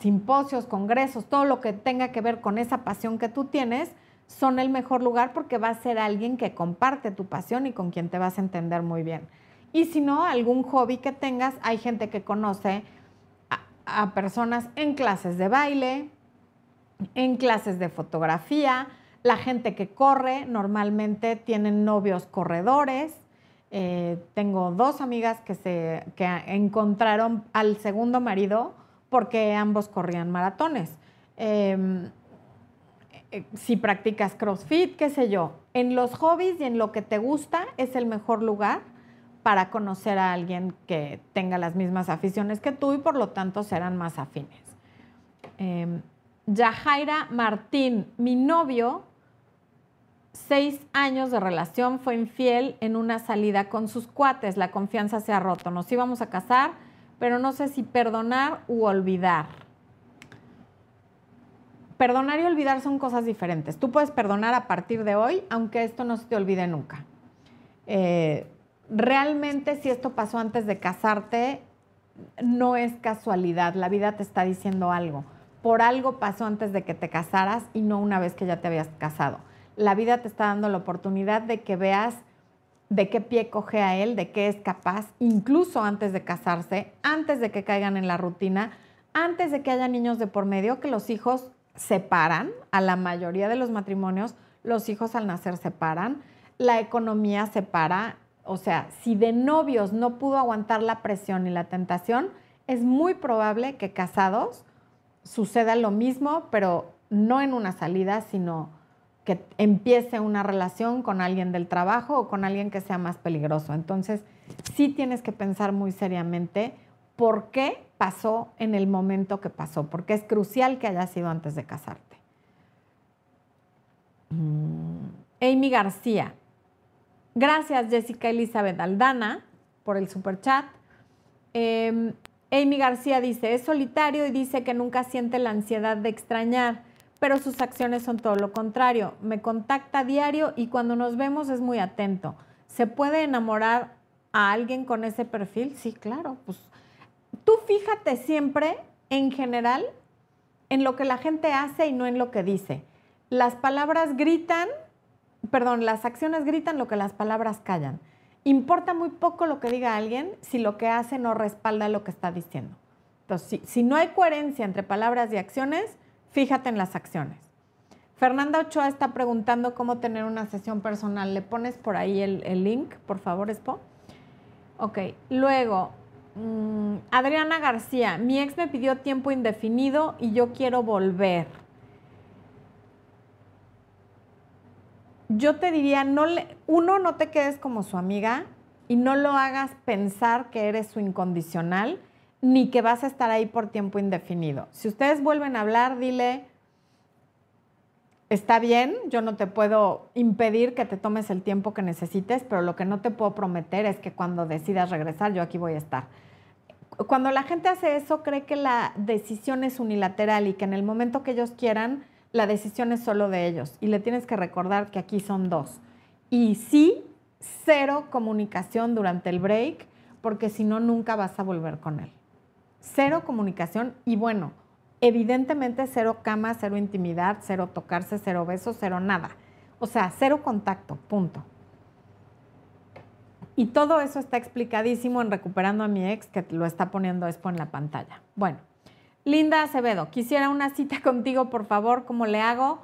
simposios, congresos, todo lo que tenga que ver con esa pasión que tú tienes, son el mejor lugar porque va a ser alguien que comparte tu pasión y con quien te vas a entender muy bien. Y si no, algún hobby que tengas, hay gente que conoce a, personas en clases de baile, en clases de fotografía, la gente que corre normalmente tienen novios corredores. Eh, tengo dos amigas que, se, que encontraron al segundo marido porque ambos corrían maratones. Em, eh, si practicas CrossFit, qué sé yo, en los hobbies y en lo que te gusta es el mejor lugar para conocer a alguien que tenga las mismas aficiones que tú y por lo tanto serán más afines. Eh, Yajaira Martín, mi novio, seis años de relación, fue infiel en una salida con sus cuates, la confianza se ha roto, nos íbamos a casar pero no sé si perdonar u olvidar. Perdonar y olvidar son cosas diferentes. Tú puedes perdonar a partir de hoy, aunque esto no se te olvide nunca. Eh, realmente si esto pasó antes de casarte, no es casualidad, la vida te está diciendo algo. Por algo pasó antes de que te casaras y no una vez que ya te habías casado. La vida te está dando la oportunidad de que veas de qué pie coge a él, de qué es capaz, incluso antes de casarse, antes de que caigan en la rutina, antes de que haya niños de por medio, que los hijos separan, a la mayoría de los matrimonios, los hijos al nacer separan, la economía separa, o sea, si de novios no pudo aguantar la presión y la tentación, es muy probable que casados suceda lo mismo, pero no en una salida, sino que empiece una relación con alguien del trabajo o con alguien que sea más peligroso. Entonces, sí tienes que pensar muy seriamente por qué pasó en el momento que pasó, porque es crucial que haya sido antes de casarte. Mm, Amy García. Gracias, Jessica Elizabeth Aldana, por el super chat. Em, Amy García dice, es solitario y dice que nunca siente la ansiedad de extrañar pero sus acciones son todo lo contrario. Me contacta diario y cuando nos vemos es muy atento. ¿Se puede enamorar a alguien con ese perfil? Sí, claro. Pues tú fíjate siempre, en general, en lo que la gente hace y no en lo que dice. Las palabras gritan, perdón, las acciones gritan lo que las palabras callan. Importa muy poco lo que diga alguien si lo que hace no respalda lo que está diciendo. Entonces, si, no hay coherencia entre palabras y acciones, Fíjate en las acciones. Fernanda Ochoa está preguntando cómo tener una sesión personal. ¿Le pones por ahí el, link, por favor, Expo? Ok, luego, mm, Adriana García, mi ex me pidió tiempo indefinido y yo quiero volver. Yo te diría, uno, no te quedes como su amiga y no lo hagas pensar que eres su incondicional ni que vas a estar ahí por tiempo indefinido. Si ustedes vuelven a hablar, dile, está bien, yo no te puedo impedir que te tomes el tiempo que necesites, pero lo que no te puedo prometer es que cuando decidas regresar, yo aquí voy a estar. Cuando la gente hace eso, cree que la decisión es unilateral y que en el momento que ellos quieran, la decisión es solo de ellos. Y le tienes que recordar que aquí son dos. Y sí, cero comunicación durante el break, porque si no, nunca vas a volver con él cero comunicación y bueno, evidentemente cero cama, cero intimidad, cero tocarse, cero besos, cero nada. O sea, cero contacto, punto. Y todo eso está explicadísimo en Recuperando a mi ex, que lo está poniendo Expo en la pantalla. Bueno, Linda Acevedo, quisiera una cita contigo, por favor, ¿cómo le hago?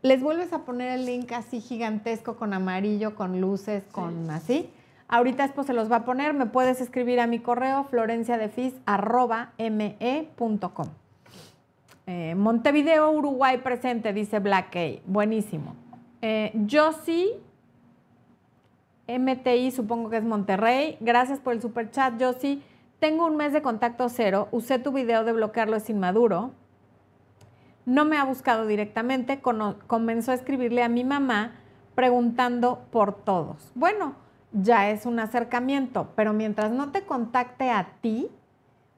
Les vuelves a poner el link así gigantesco con amarillo, con luces, con así. Ahorita después se los va a poner. Me puedes escribir a mi correo florenciadefis.me.com. Eh, Montevideo, Uruguay presente, dice Black A. Buenísimo. Eh, Josie, MTI, supongo que es Monterrey. Gracias por el super chat, Josie. Tengo un mes de contacto cero. Usé tu video de bloquearlo es inmaduro. No me ha buscado directamente. comenzó a escribirle a mi mamá preguntando por todos. Bueno, ya es un acercamiento, pero mientras no te contacte a ti,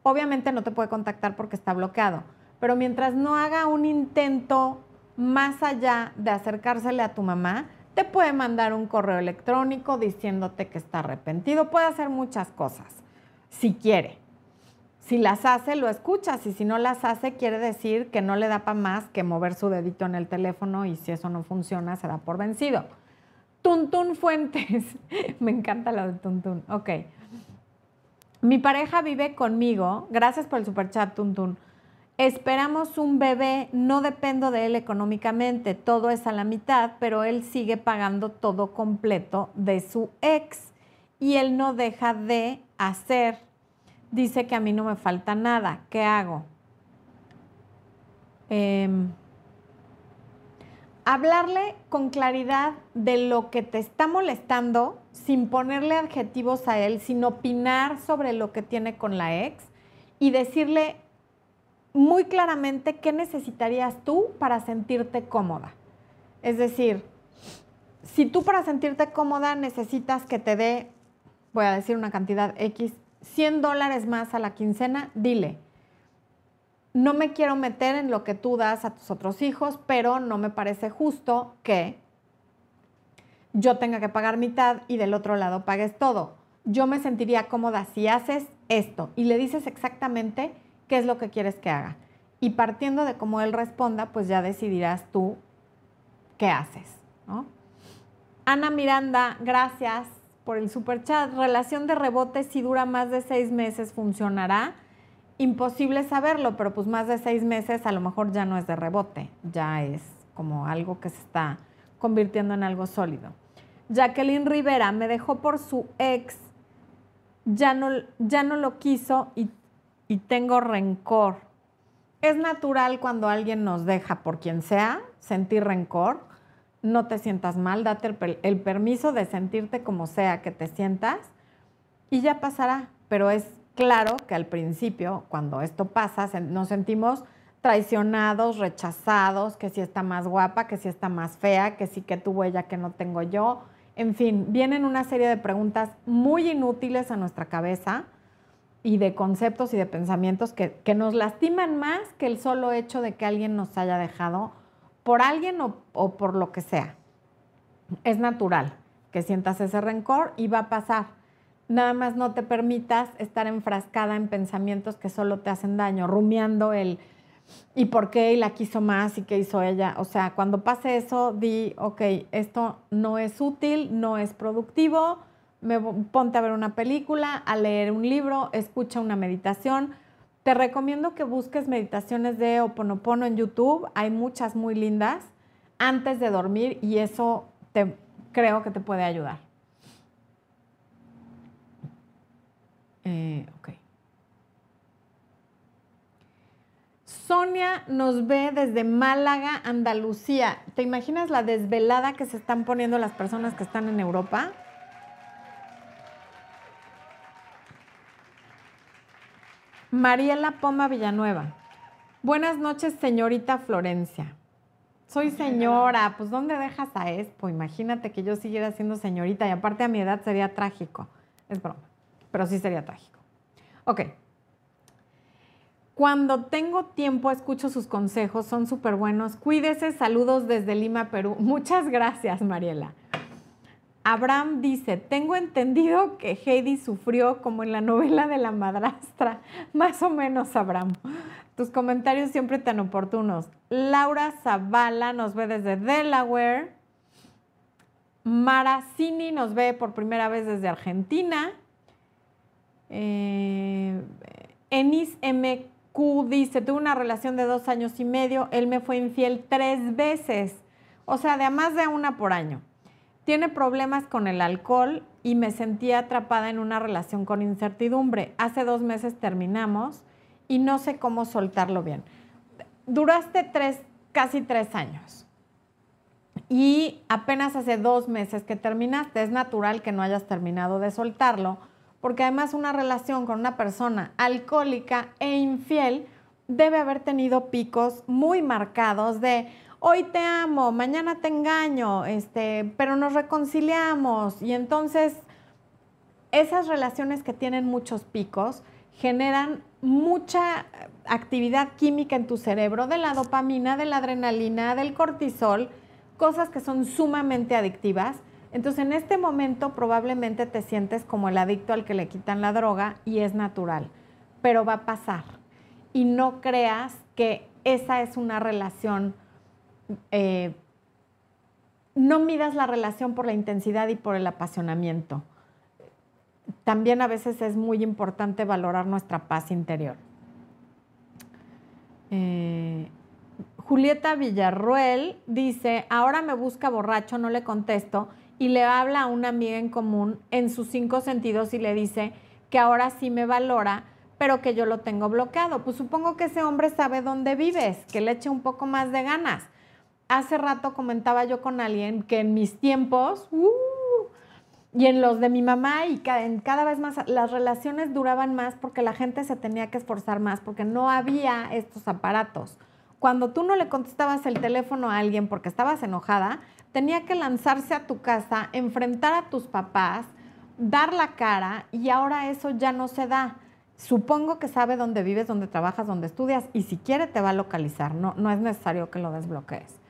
obviamente no te puede contactar porque está bloqueado, pero mientras no haga un intento más allá de acercársele a tu mamá, te puede mandar un correo electrónico diciéndote que está arrepentido, puede hacer muchas cosas, si quiere. Si las hace, lo escuchas y si no las hace, quiere decir que no le da para más que mover su dedito en el teléfono y si eso no funciona, se da por vencido. Tuntun Fuentes. Me encanta lo de Tuntun. Ok. Mi pareja vive conmigo. Gracias por el superchat, Tuntun. Esperamos un bebé, no dependo de él económicamente, todo es a la mitad, pero él sigue pagando todo completo de su ex y él no deja de hacer. Dice que a mí no me falta nada. ¿Qué hago? Eh, hablarle con claridad de lo que te está molestando sin ponerle adjetivos a él, sin opinar sobre lo que tiene con la ex y decirle muy claramente qué necesitarías tú para sentirte cómoda. Es decir, si tú para sentirte cómoda necesitas que te dé, voy a decir una cantidad X, 100 dólares más a la quincena, dile, no me quiero meter en lo que tú das a tus otros hijos, pero no me parece justo que yo tenga que pagar mitad y del otro lado pagues todo. Yo me sentiría cómoda si haces esto y le dices exactamente qué es lo que quieres que haga. Y partiendo de cómo él responda, pues ya decidirás tú qué haces. Ana Miranda, gracias por el super chat. Relación de rebote, si dura más de seis meses, ¿funcionará? imposible saberlo, pero pues más de seis meses a lo mejor ya no es de rebote, ya es como algo que se está convirtiendo en algo sólido. Jacqueline Rivera me dejó por su ex, ya no, ya no lo quiso y, y tengo rencor. Es natural cuando alguien nos deja por quien sea sentir rencor. No te sientas mal, date el, permiso de sentirte como sea que te sientas y ya pasará, pero es Claro que al principio, cuando esto pasa, nos sentimos traicionados, rechazados, que si está más guapa, que si está más fea, que si que tuvo ella que no tengo yo. En fin, vienen una serie de preguntas muy inútiles a nuestra cabeza y de conceptos y de pensamientos que, nos lastiman más que el solo hecho de que alguien nos haya dejado por alguien o, por lo que sea. Es natural que sientas ese rencor y va a pasar nada más no te permitas estar enfrascada en pensamientos que solo te hacen daño, rumiando el y por qué y la quiso más y qué hizo ella. O sea, cuando pase eso, di, ok, esto no es útil, no es productivo, me, ponte a ver una película, a leer un libro, escucha una meditación. Te recomiendo que busques meditaciones de Oponopono en YouTube, hay muchas muy lindas, antes de dormir y eso te, creo que te puede ayudar. Eh. Sonia nos ve desde Málaga, Andalucía. ¿Te imaginas la desvelada que se están poniendo las personas que están en Europa? Mariela Poma Villanueva. Buenas noches, señorita Florencia. Soy señora, pues ¿dónde dejas a Expo? Imagínate que yo siguiera siendo señorita y aparte a mi edad sería trágico. Es broma pero sí sería trágico. Ok. Cuando tengo tiempo, escucho sus consejos, son súper buenos. Cuídese, saludos desde Lima, Perú. Muchas gracias, Mariela. Abraham dice, tengo entendido que Heidi sufrió como en la novela de la madrastra. Más o menos, Abraham. Tus comentarios siempre tan oportunos. Laura Zavala nos ve desde Delaware. Maracini nos ve por primera vez desde Argentina. Eh, Enis MQ dice, tuve una relación de dos años y medio, él me fue infiel tres veces, o sea, de más de una por año. Tiene problemas con el alcohol y me sentía atrapada en una relación con incertidumbre. Hace dos meses terminamos y no sé cómo soltarlo bien. Duraste tres, casi tres años y apenas hace dos meses que terminaste. Es natural que no hayas terminado de soltarlo porque además una relación con una persona alcohólica e infiel debe haber tenido picos muy marcados de hoy te amo, mañana te engaño, este, pero nos reconciliamos. Y entonces esas relaciones que tienen muchos picos generan mucha actividad química en tu cerebro, de la dopamina, de la adrenalina, del cortisol, cosas que son sumamente adictivas. Entonces en este momento probablemente te sientes como el adicto al que le quitan la droga y es natural, pero va a pasar. Y no creas que esa es una relación eh, no midas la relación por la intensidad y por el apasionamiento. También a veces es muy importante valorar nuestra paz interior. Eh, Julieta Villarruel dice, ahora me busca borracho, no le contesto, y le habla a una amiga en común en sus cinco sentidos y le dice que ahora sí me valora, pero que yo lo tengo bloqueado. Pues supongo que ese hombre sabe dónde vives, que le eche un poco más de ganas hace rato comentaba yo con alguien que en mis tiempos, uh, y en los de mi mamá, y cada vez más, las relaciones duraban más porque la gente se tenía que esforzar más, porque no había estos aparatos. Cuando tú no le contestabas el teléfono a alguien porque estabas enojada, tenía que lanzarse a tu casa, enfrentar a tus papás, dar la cara, y ahora eso ya no se da. Supongo que sabe dónde vives, dónde trabajas, dónde estudias, y si quiere te va a localizar, no, no es necesario que lo desbloquees.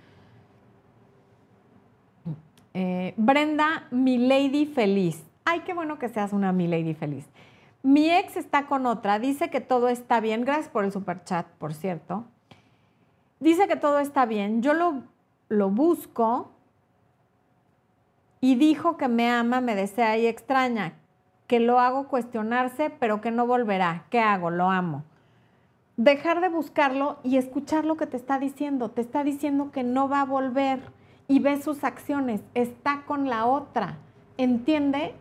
Eh, Brenda, mi lady feliz. Ay, qué bueno que seas una mi lady feliz. Mi ex está con otra, dice que todo está bien. Gracias por el super chat, por cierto. Dice que todo está bien. Yo lo, lo busco y dijo que me ama, me desea y extraña, que lo hago cuestionarse, pero que no volverá. ¿Qué hago? Lo amo. Dejar de buscarlo y escuchar lo que te está diciendo. Te está diciendo que no va a volver y ve sus acciones, está con la otra, entiende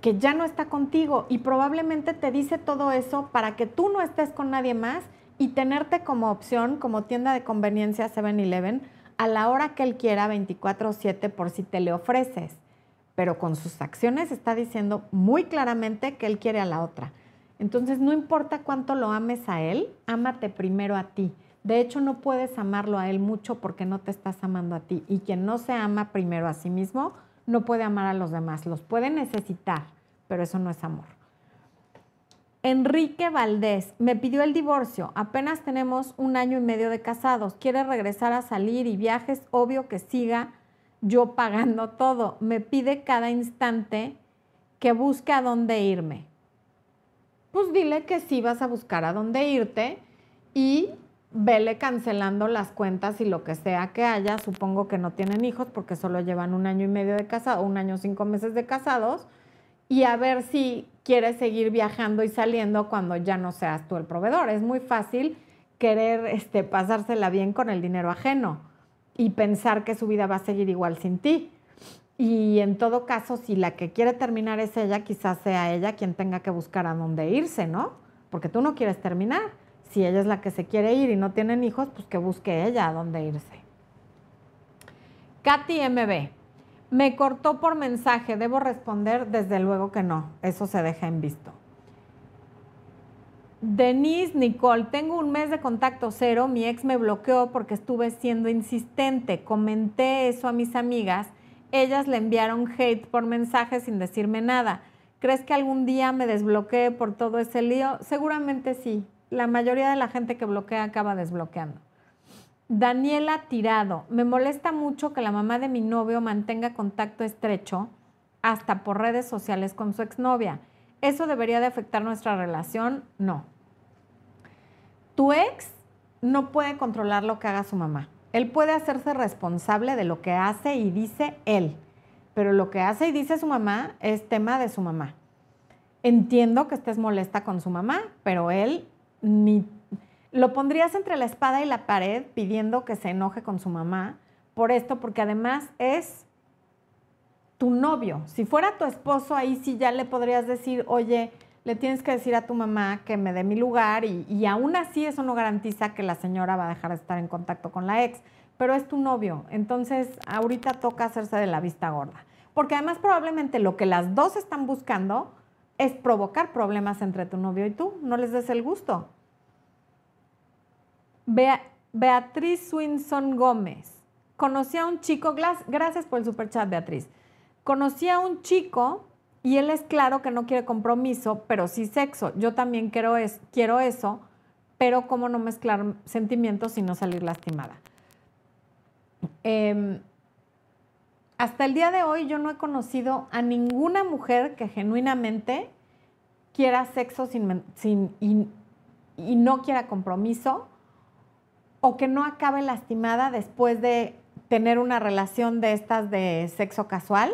que ya no está contigo y probablemente te dice todo eso para que tú no estés con nadie más y tenerte como opción, como tienda de conveniencia 7-Eleven, a la hora que él quiera 24/7 por si te le ofreces. Pero con sus acciones está diciendo muy claramente que él quiere a la otra. Entonces, no importa cuánto lo ames a él, ámate primero a ti. De hecho, no puedes amarlo a él mucho porque no te estás amando a ti. Y quien no se ama primero a sí mismo, no puede amar a los demás. Los puede necesitar, pero eso no es amor. Enrique Valdés me pidió el divorcio. Apenas tenemos un año y medio de casados. Quiere regresar a salir y viajes. Obvio que siga yo pagando todo. Me pide cada instante que busque a dónde irme. Pues dile que sí vas a buscar a dónde irte y vele cancelando las cuentas y lo que sea que haya. Supongo que no tienen hijos porque solo llevan un año y medio de casado, un año cinco meses de casados, y a ver si quieres seguir viajando y saliendo cuando ya no seas tú el proveedor. Es muy fácil querer este, pasársela bien con el dinero ajeno y pensar que su vida va a seguir igual sin ti. Y en todo caso, si la que quiere terminar es ella, quizás sea ella quien tenga que buscar a dónde irse, ¿no? Porque tú no quieres terminar si ella es la que se quiere ir y no tienen hijos, pues que busque ella a dónde irse. Katy MB, me cortó por mensaje, ¿debo responder? Desde luego que no, eso se deja en visto. Denise Nicole, tengo un mes de contacto cero, mi ex me bloqueó porque estuve siendo insistente, comenté eso a mis amigas, ellas le enviaron hate por mensaje sin decirme nada. ¿Crees que algún día me desbloquee por todo ese lío? Seguramente sí, la mayoría de la gente que bloquea acaba desbloqueando. Daniela Tirado, me molesta mucho que la mamá de mi novio mantenga contacto estrecho hasta por redes sociales con su exnovia. ¿Eso debería de afectar nuestra relación? No. Tu ex no puede controlar lo que haga su mamá. Él puede hacerse responsable de lo que hace y dice él, pero lo que hace y dice su mamá es tema de su mamá. Entiendo que estés molesta con su mamá, pero él ni lo pondrías entre la espada y la pared pidiendo que se enoje con su mamá por esto, porque además es tu novio. Si fuera tu esposo, ahí sí ya le podrías decir, oye, le tienes que decir a tu mamá que me dé mi lugar y, y aún así eso no garantiza que la señora va a dejar de estar en contacto con la ex, pero es tu novio. Entonces, ahorita toca hacerse de la vista gorda. Porque además probablemente lo que las dos están buscando es provocar problemas entre tu novio y tú. No les des el gusto. Beatriz Swinson Gómez. Conocí a un chico, gracias por el superchat, Beatriz. Conocí a un chico y él es claro que no quiere compromiso, pero sí sexo. Yo también quiero, es, quiero eso, pero cómo no mezclar sentimientos y no salir lastimada. Em, hasta el día de hoy yo no he conocido a ninguna mujer que genuinamente quiera sexo sin, sin y, y, no quiera compromiso o que no acabe lastimada después de tener una relación de estas de sexo casual.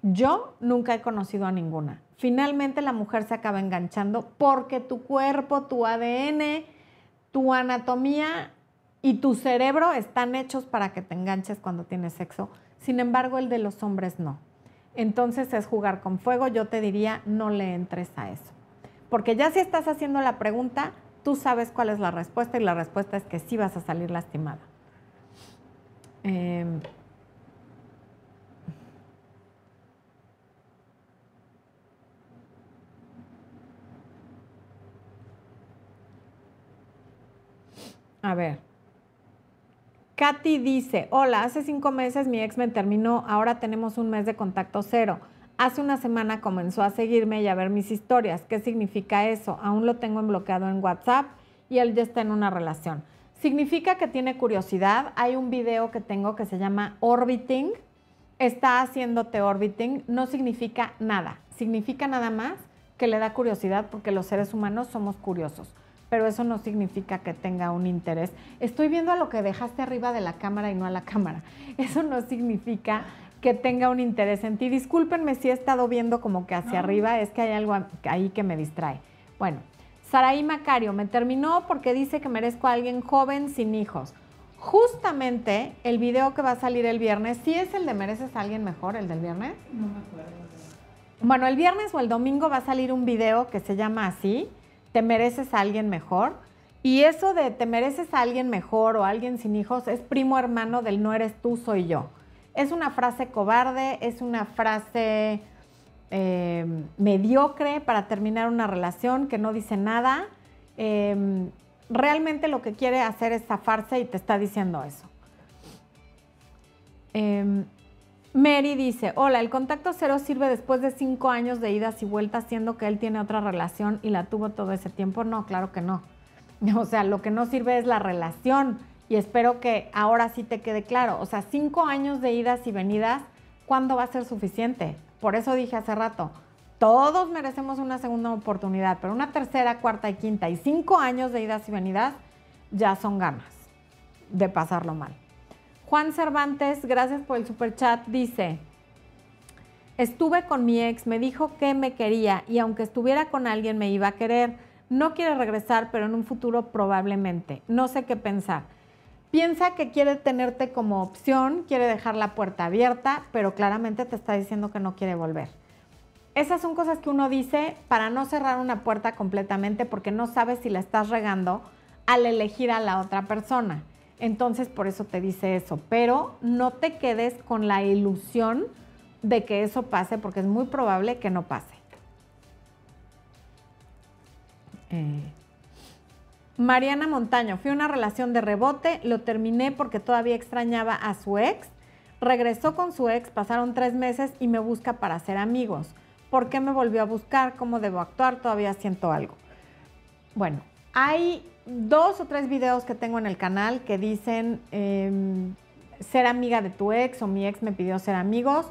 Yo nunca he conocido a ninguna. Finalmente la mujer se acaba enganchando porque tu cuerpo, tu ADN, tu anatomía y tu cerebro están hechos para que te enganches cuando tienes sexo sin embargo, el de los hombres no. Entonces es jugar con fuego. Yo te diría, no le entres a eso. Porque ya si estás haciendo la pregunta, tú sabes cuál es la respuesta y la respuesta es que sí vas a salir lastimada. Em, a ver. Katy dice, hola, hace cinco meses mi ex me terminó, ahora tenemos un mes de contacto cero. Hace una semana comenzó a seguirme y a ver mis historias. ¿Qué significa eso? Aún lo tengo bloqueado en WhatsApp y él ya está en una relación. Significa que tiene curiosidad. Hay un video que tengo que se llama Orbiting. Está haciéndote orbiting. No significa nada. Significa nada más que le da curiosidad porque los seres humanos somos curiosos pero eso no significa que tenga un interés. Estoy viendo a lo que dejaste arriba de la cámara y no a la cámara. Eso no significa que tenga un interés en ti. Discúlpenme si he estado viendo como que hacia arriba, es que hay algo ahí que me distrae. Bueno, Saraí Macario me terminó porque dice que merezco a alguien joven sin hijos. Justamente el video que va a salir el viernes, ¿sí es el de mereces a alguien mejor, el del viernes? No me acuerdo. Bueno, el viernes o el domingo va a salir un video que se llama así, te mereces a alguien mejor. Y eso de te mereces a alguien mejor o alguien sin hijos es primo hermano del no eres tú, soy yo. Es una frase cobarde, es una frase eh, mediocre para terminar una relación que no dice nada. Em, realmente lo que quiere hacer es zafarse y te está diciendo eso. Em, Mary dice, hola, el contacto cero sirve después de cinco años de idas y vueltas, siendo que él tiene otra relación y la tuvo todo ese tiempo. No, claro que no. O sea, lo que no sirve es la relación y espero que ahora sí te quede claro. O sea, cinco años de idas y venidas, ¿cuándo va a ser suficiente? Por eso dije hace rato, todos merecemos una segunda oportunidad, pero una tercera, cuarta y quinta y cinco años de idas y venidas ya son ganas de pasarlo mal. Juan Cervantes, gracias por el super chat, dice, estuve con mi ex, me dijo que me quería y aunque estuviera con alguien me iba a querer. No quiere regresar, pero en un futuro probablemente. No sé qué pensar. Piensa que quiere tenerte como opción, quiere dejar la puerta abierta, pero claramente te está diciendo que no quiere volver. Esas son cosas que uno dice para no cerrar una puerta completamente porque no sabes si la estás regando al elegir a la otra persona. Entonces, por eso te dice eso. Pero no te quedes con la ilusión de que eso pase, porque es muy probable que no pase. Eh, Mariana Montaño, fui una relación de rebote, lo terminé porque todavía extrañaba a su ex. Regresó con su ex, pasaron tres meses y me busca para ser amigos. ¿Por qué me volvió a buscar? ¿Cómo debo actuar? Todavía siento algo. Bueno, hay dos o tres videos que tengo en el canal que dicen em, ser amiga de tu ex o mi ex me pidió ser amigos.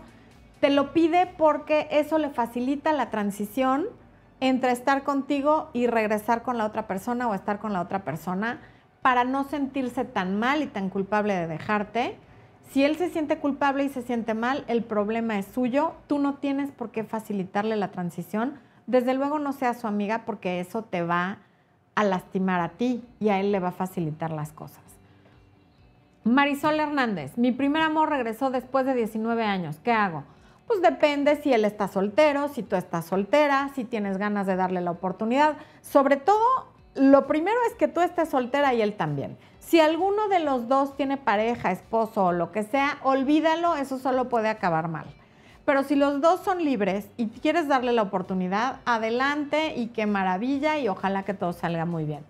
Te lo pide porque eso le facilita la transición entre estar contigo y regresar con la otra persona o estar con la otra persona para no sentirse tan mal y tan culpable de dejarte. Si él se siente culpable y se siente mal, el problema es suyo. Tú no tienes por qué facilitarle la transición. Desde luego no seas su amiga porque eso te va a lastimar a ti y a él le va a facilitar las cosas. Marisol Hernández, mi primer amor regresó después de 19 años. ¿Qué hago? Pues depende si él está soltero, si tú estás soltera, si tienes ganas de darle la oportunidad. Sobre todo, lo primero es que tú estés soltera y él también. Si alguno de los dos tiene pareja, esposo o lo que sea, olvídalo, eso solo puede acabar mal. Pero si los dos son libres y quieres darle la oportunidad, adelante y qué maravilla y ojalá que todo salga muy bien.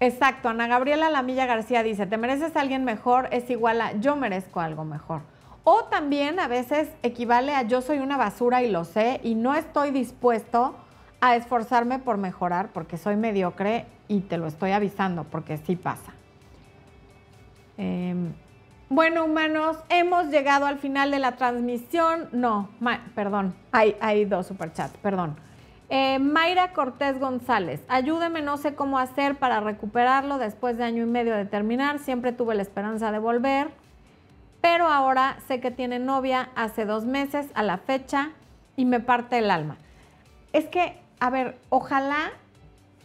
Exacto, Ana Gabriela Lamilla García dice, te mereces a alguien mejor es igual a yo merezco algo mejor. O también a veces equivale a yo soy una basura y lo sé y no estoy dispuesto a esforzarme por mejorar porque soy mediocre y te lo estoy avisando porque sí pasa. Em, bueno, humanos, hemos llegado al final de la transmisión. No, perdón, hay, hay dos superchats, perdón. Eh, Mayra Cortés González, ayúdeme, no sé cómo hacer para recuperarlo después de año y medio de terminar. Siempre tuve la esperanza de volver, pero ahora sé que tiene novia hace dos meses a la fecha y me parte el alma. Es que a ver, ojalá,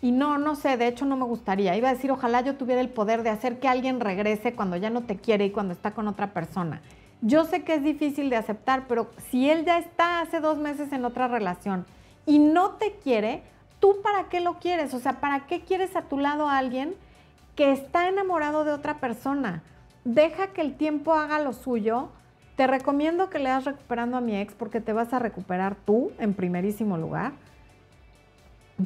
y no, no sé, de hecho no me gustaría, iba a decir, ojalá yo tuviera el poder de hacer que alguien regrese cuando ya no te quiere y cuando está con otra persona. Yo sé que es difícil de aceptar, pero si él ya está hace dos meses en otra relación y no te quiere, ¿tú para qué lo quieres? O sea, ¿para qué quieres a tu lado a alguien que está enamorado de otra persona? Deja que el tiempo haga lo suyo. Te recomiendo que le leas recuperando a mi ex porque te vas a recuperar tú en primerísimo lugar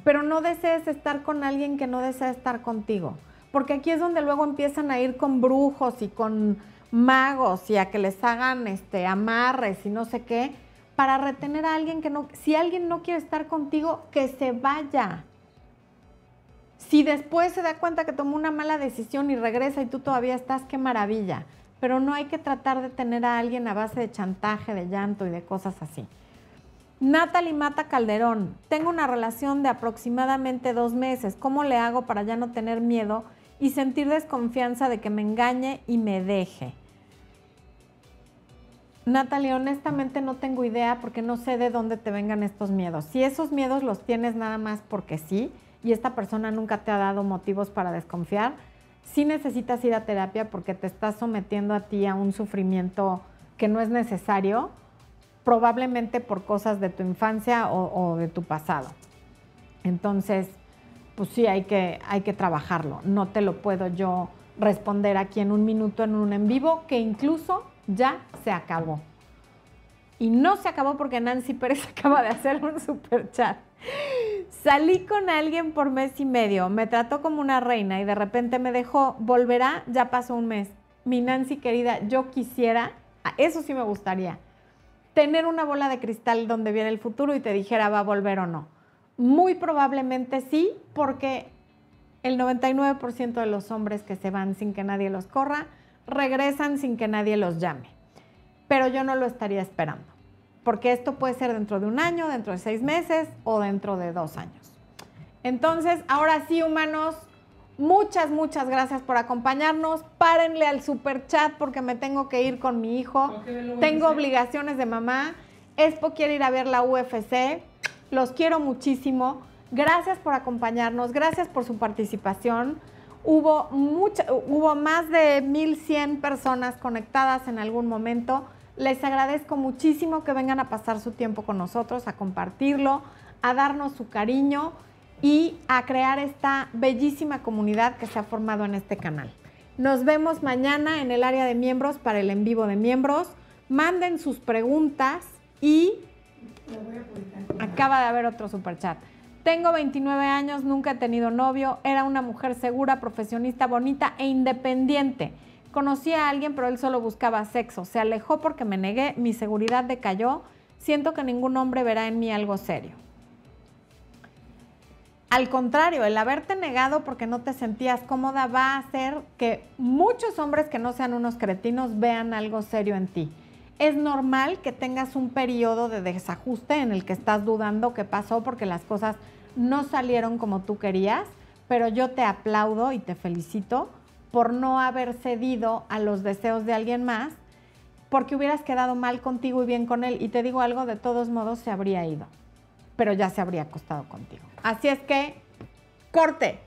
pero no desees estar con alguien que no desea estar contigo. Porque aquí es donde luego empiezan a ir con brujos y con magos y a que les hagan este, amarres y no sé qué, para retener a alguien que no, si alguien no quiere estar contigo, que se vaya. Si después se da cuenta que tomó una mala decisión y regresa y tú todavía estás, qué maravilla. Pero no hay que tratar de tener a alguien a base de chantaje, de llanto y de cosas así. Natalie Mata Calderón, tengo una relación de aproximadamente dos meses. ¿Cómo le hago para ya no tener miedo y sentir desconfianza de que me engañe y me deje? Natalie, honestamente no tengo idea porque no sé de dónde te vengan estos miedos. Si esos miedos los tienes nada más porque sí y esta persona nunca te ha dado motivos para desconfiar, sí necesitas ir a terapia porque te estás sometiendo a ti a un sufrimiento que no es necesario probablemente por cosas de tu infancia o, de tu pasado. Entonces, pues sí, hay que, hay que trabajarlo. No te lo puedo yo responder aquí en un minuto en un en vivo, que incluso ya se acabó. Y no se acabó porque Nancy Pérez acaba de hacer un super chat. Salí con alguien por mes y medio, me trató como una reina y de repente me dejó, volverá, ya pasó un mes. Mi Nancy querida, yo quisiera, eso sí me gustaría, tener una bola de cristal donde viene el futuro y te dijera va a volver o no. Muy probablemente sí, porque el 99% de los hombres que se van sin que nadie los corra, regresan sin que nadie los llame. Pero yo no lo estaría esperando, porque esto puede ser dentro de un año, dentro de seis meses o dentro de dos años. Entonces, ahora sí, humanos, Muchas, muchas gracias por acompañarnos. Párenle al super chat porque me tengo que ir con mi hijo. Tengo obligaciones de mamá. Expo quiere ir a ver la UFC. Los quiero muchísimo. Gracias por acompañarnos. Gracias por su participación. Hubo, mucha, hubo más de 1100 personas conectadas en algún momento. Les agradezco muchísimo que vengan a pasar su tiempo con nosotros, a compartirlo, a darnos su cariño y a crear esta bellísima comunidad que se ha formado en este canal. Nos vemos mañana en el área de miembros para el en vivo de miembros. Manden sus preguntas y acaba de haber otro super chat. Tengo 29 años, nunca he tenido novio, era una mujer segura, profesionista, bonita e independiente. Conocí a alguien, pero él solo buscaba sexo. Se alejó porque me negué, mi seguridad decayó. Siento que ningún hombre verá en mí algo serio. Al contrario, el haberte negado porque no te sentías cómoda va a hacer que muchos hombres que no sean unos cretinos vean algo serio en ti. Es normal que tengas un periodo de desajuste en el que estás dudando qué pasó porque las cosas no salieron como tú querías, pero yo te aplaudo y te felicito por no haber cedido a los deseos de alguien más, porque hubieras quedado mal contigo y bien con él. Y te digo algo, de todos modos se habría ido, pero ya se habría acostado contigo. Así es que, corte.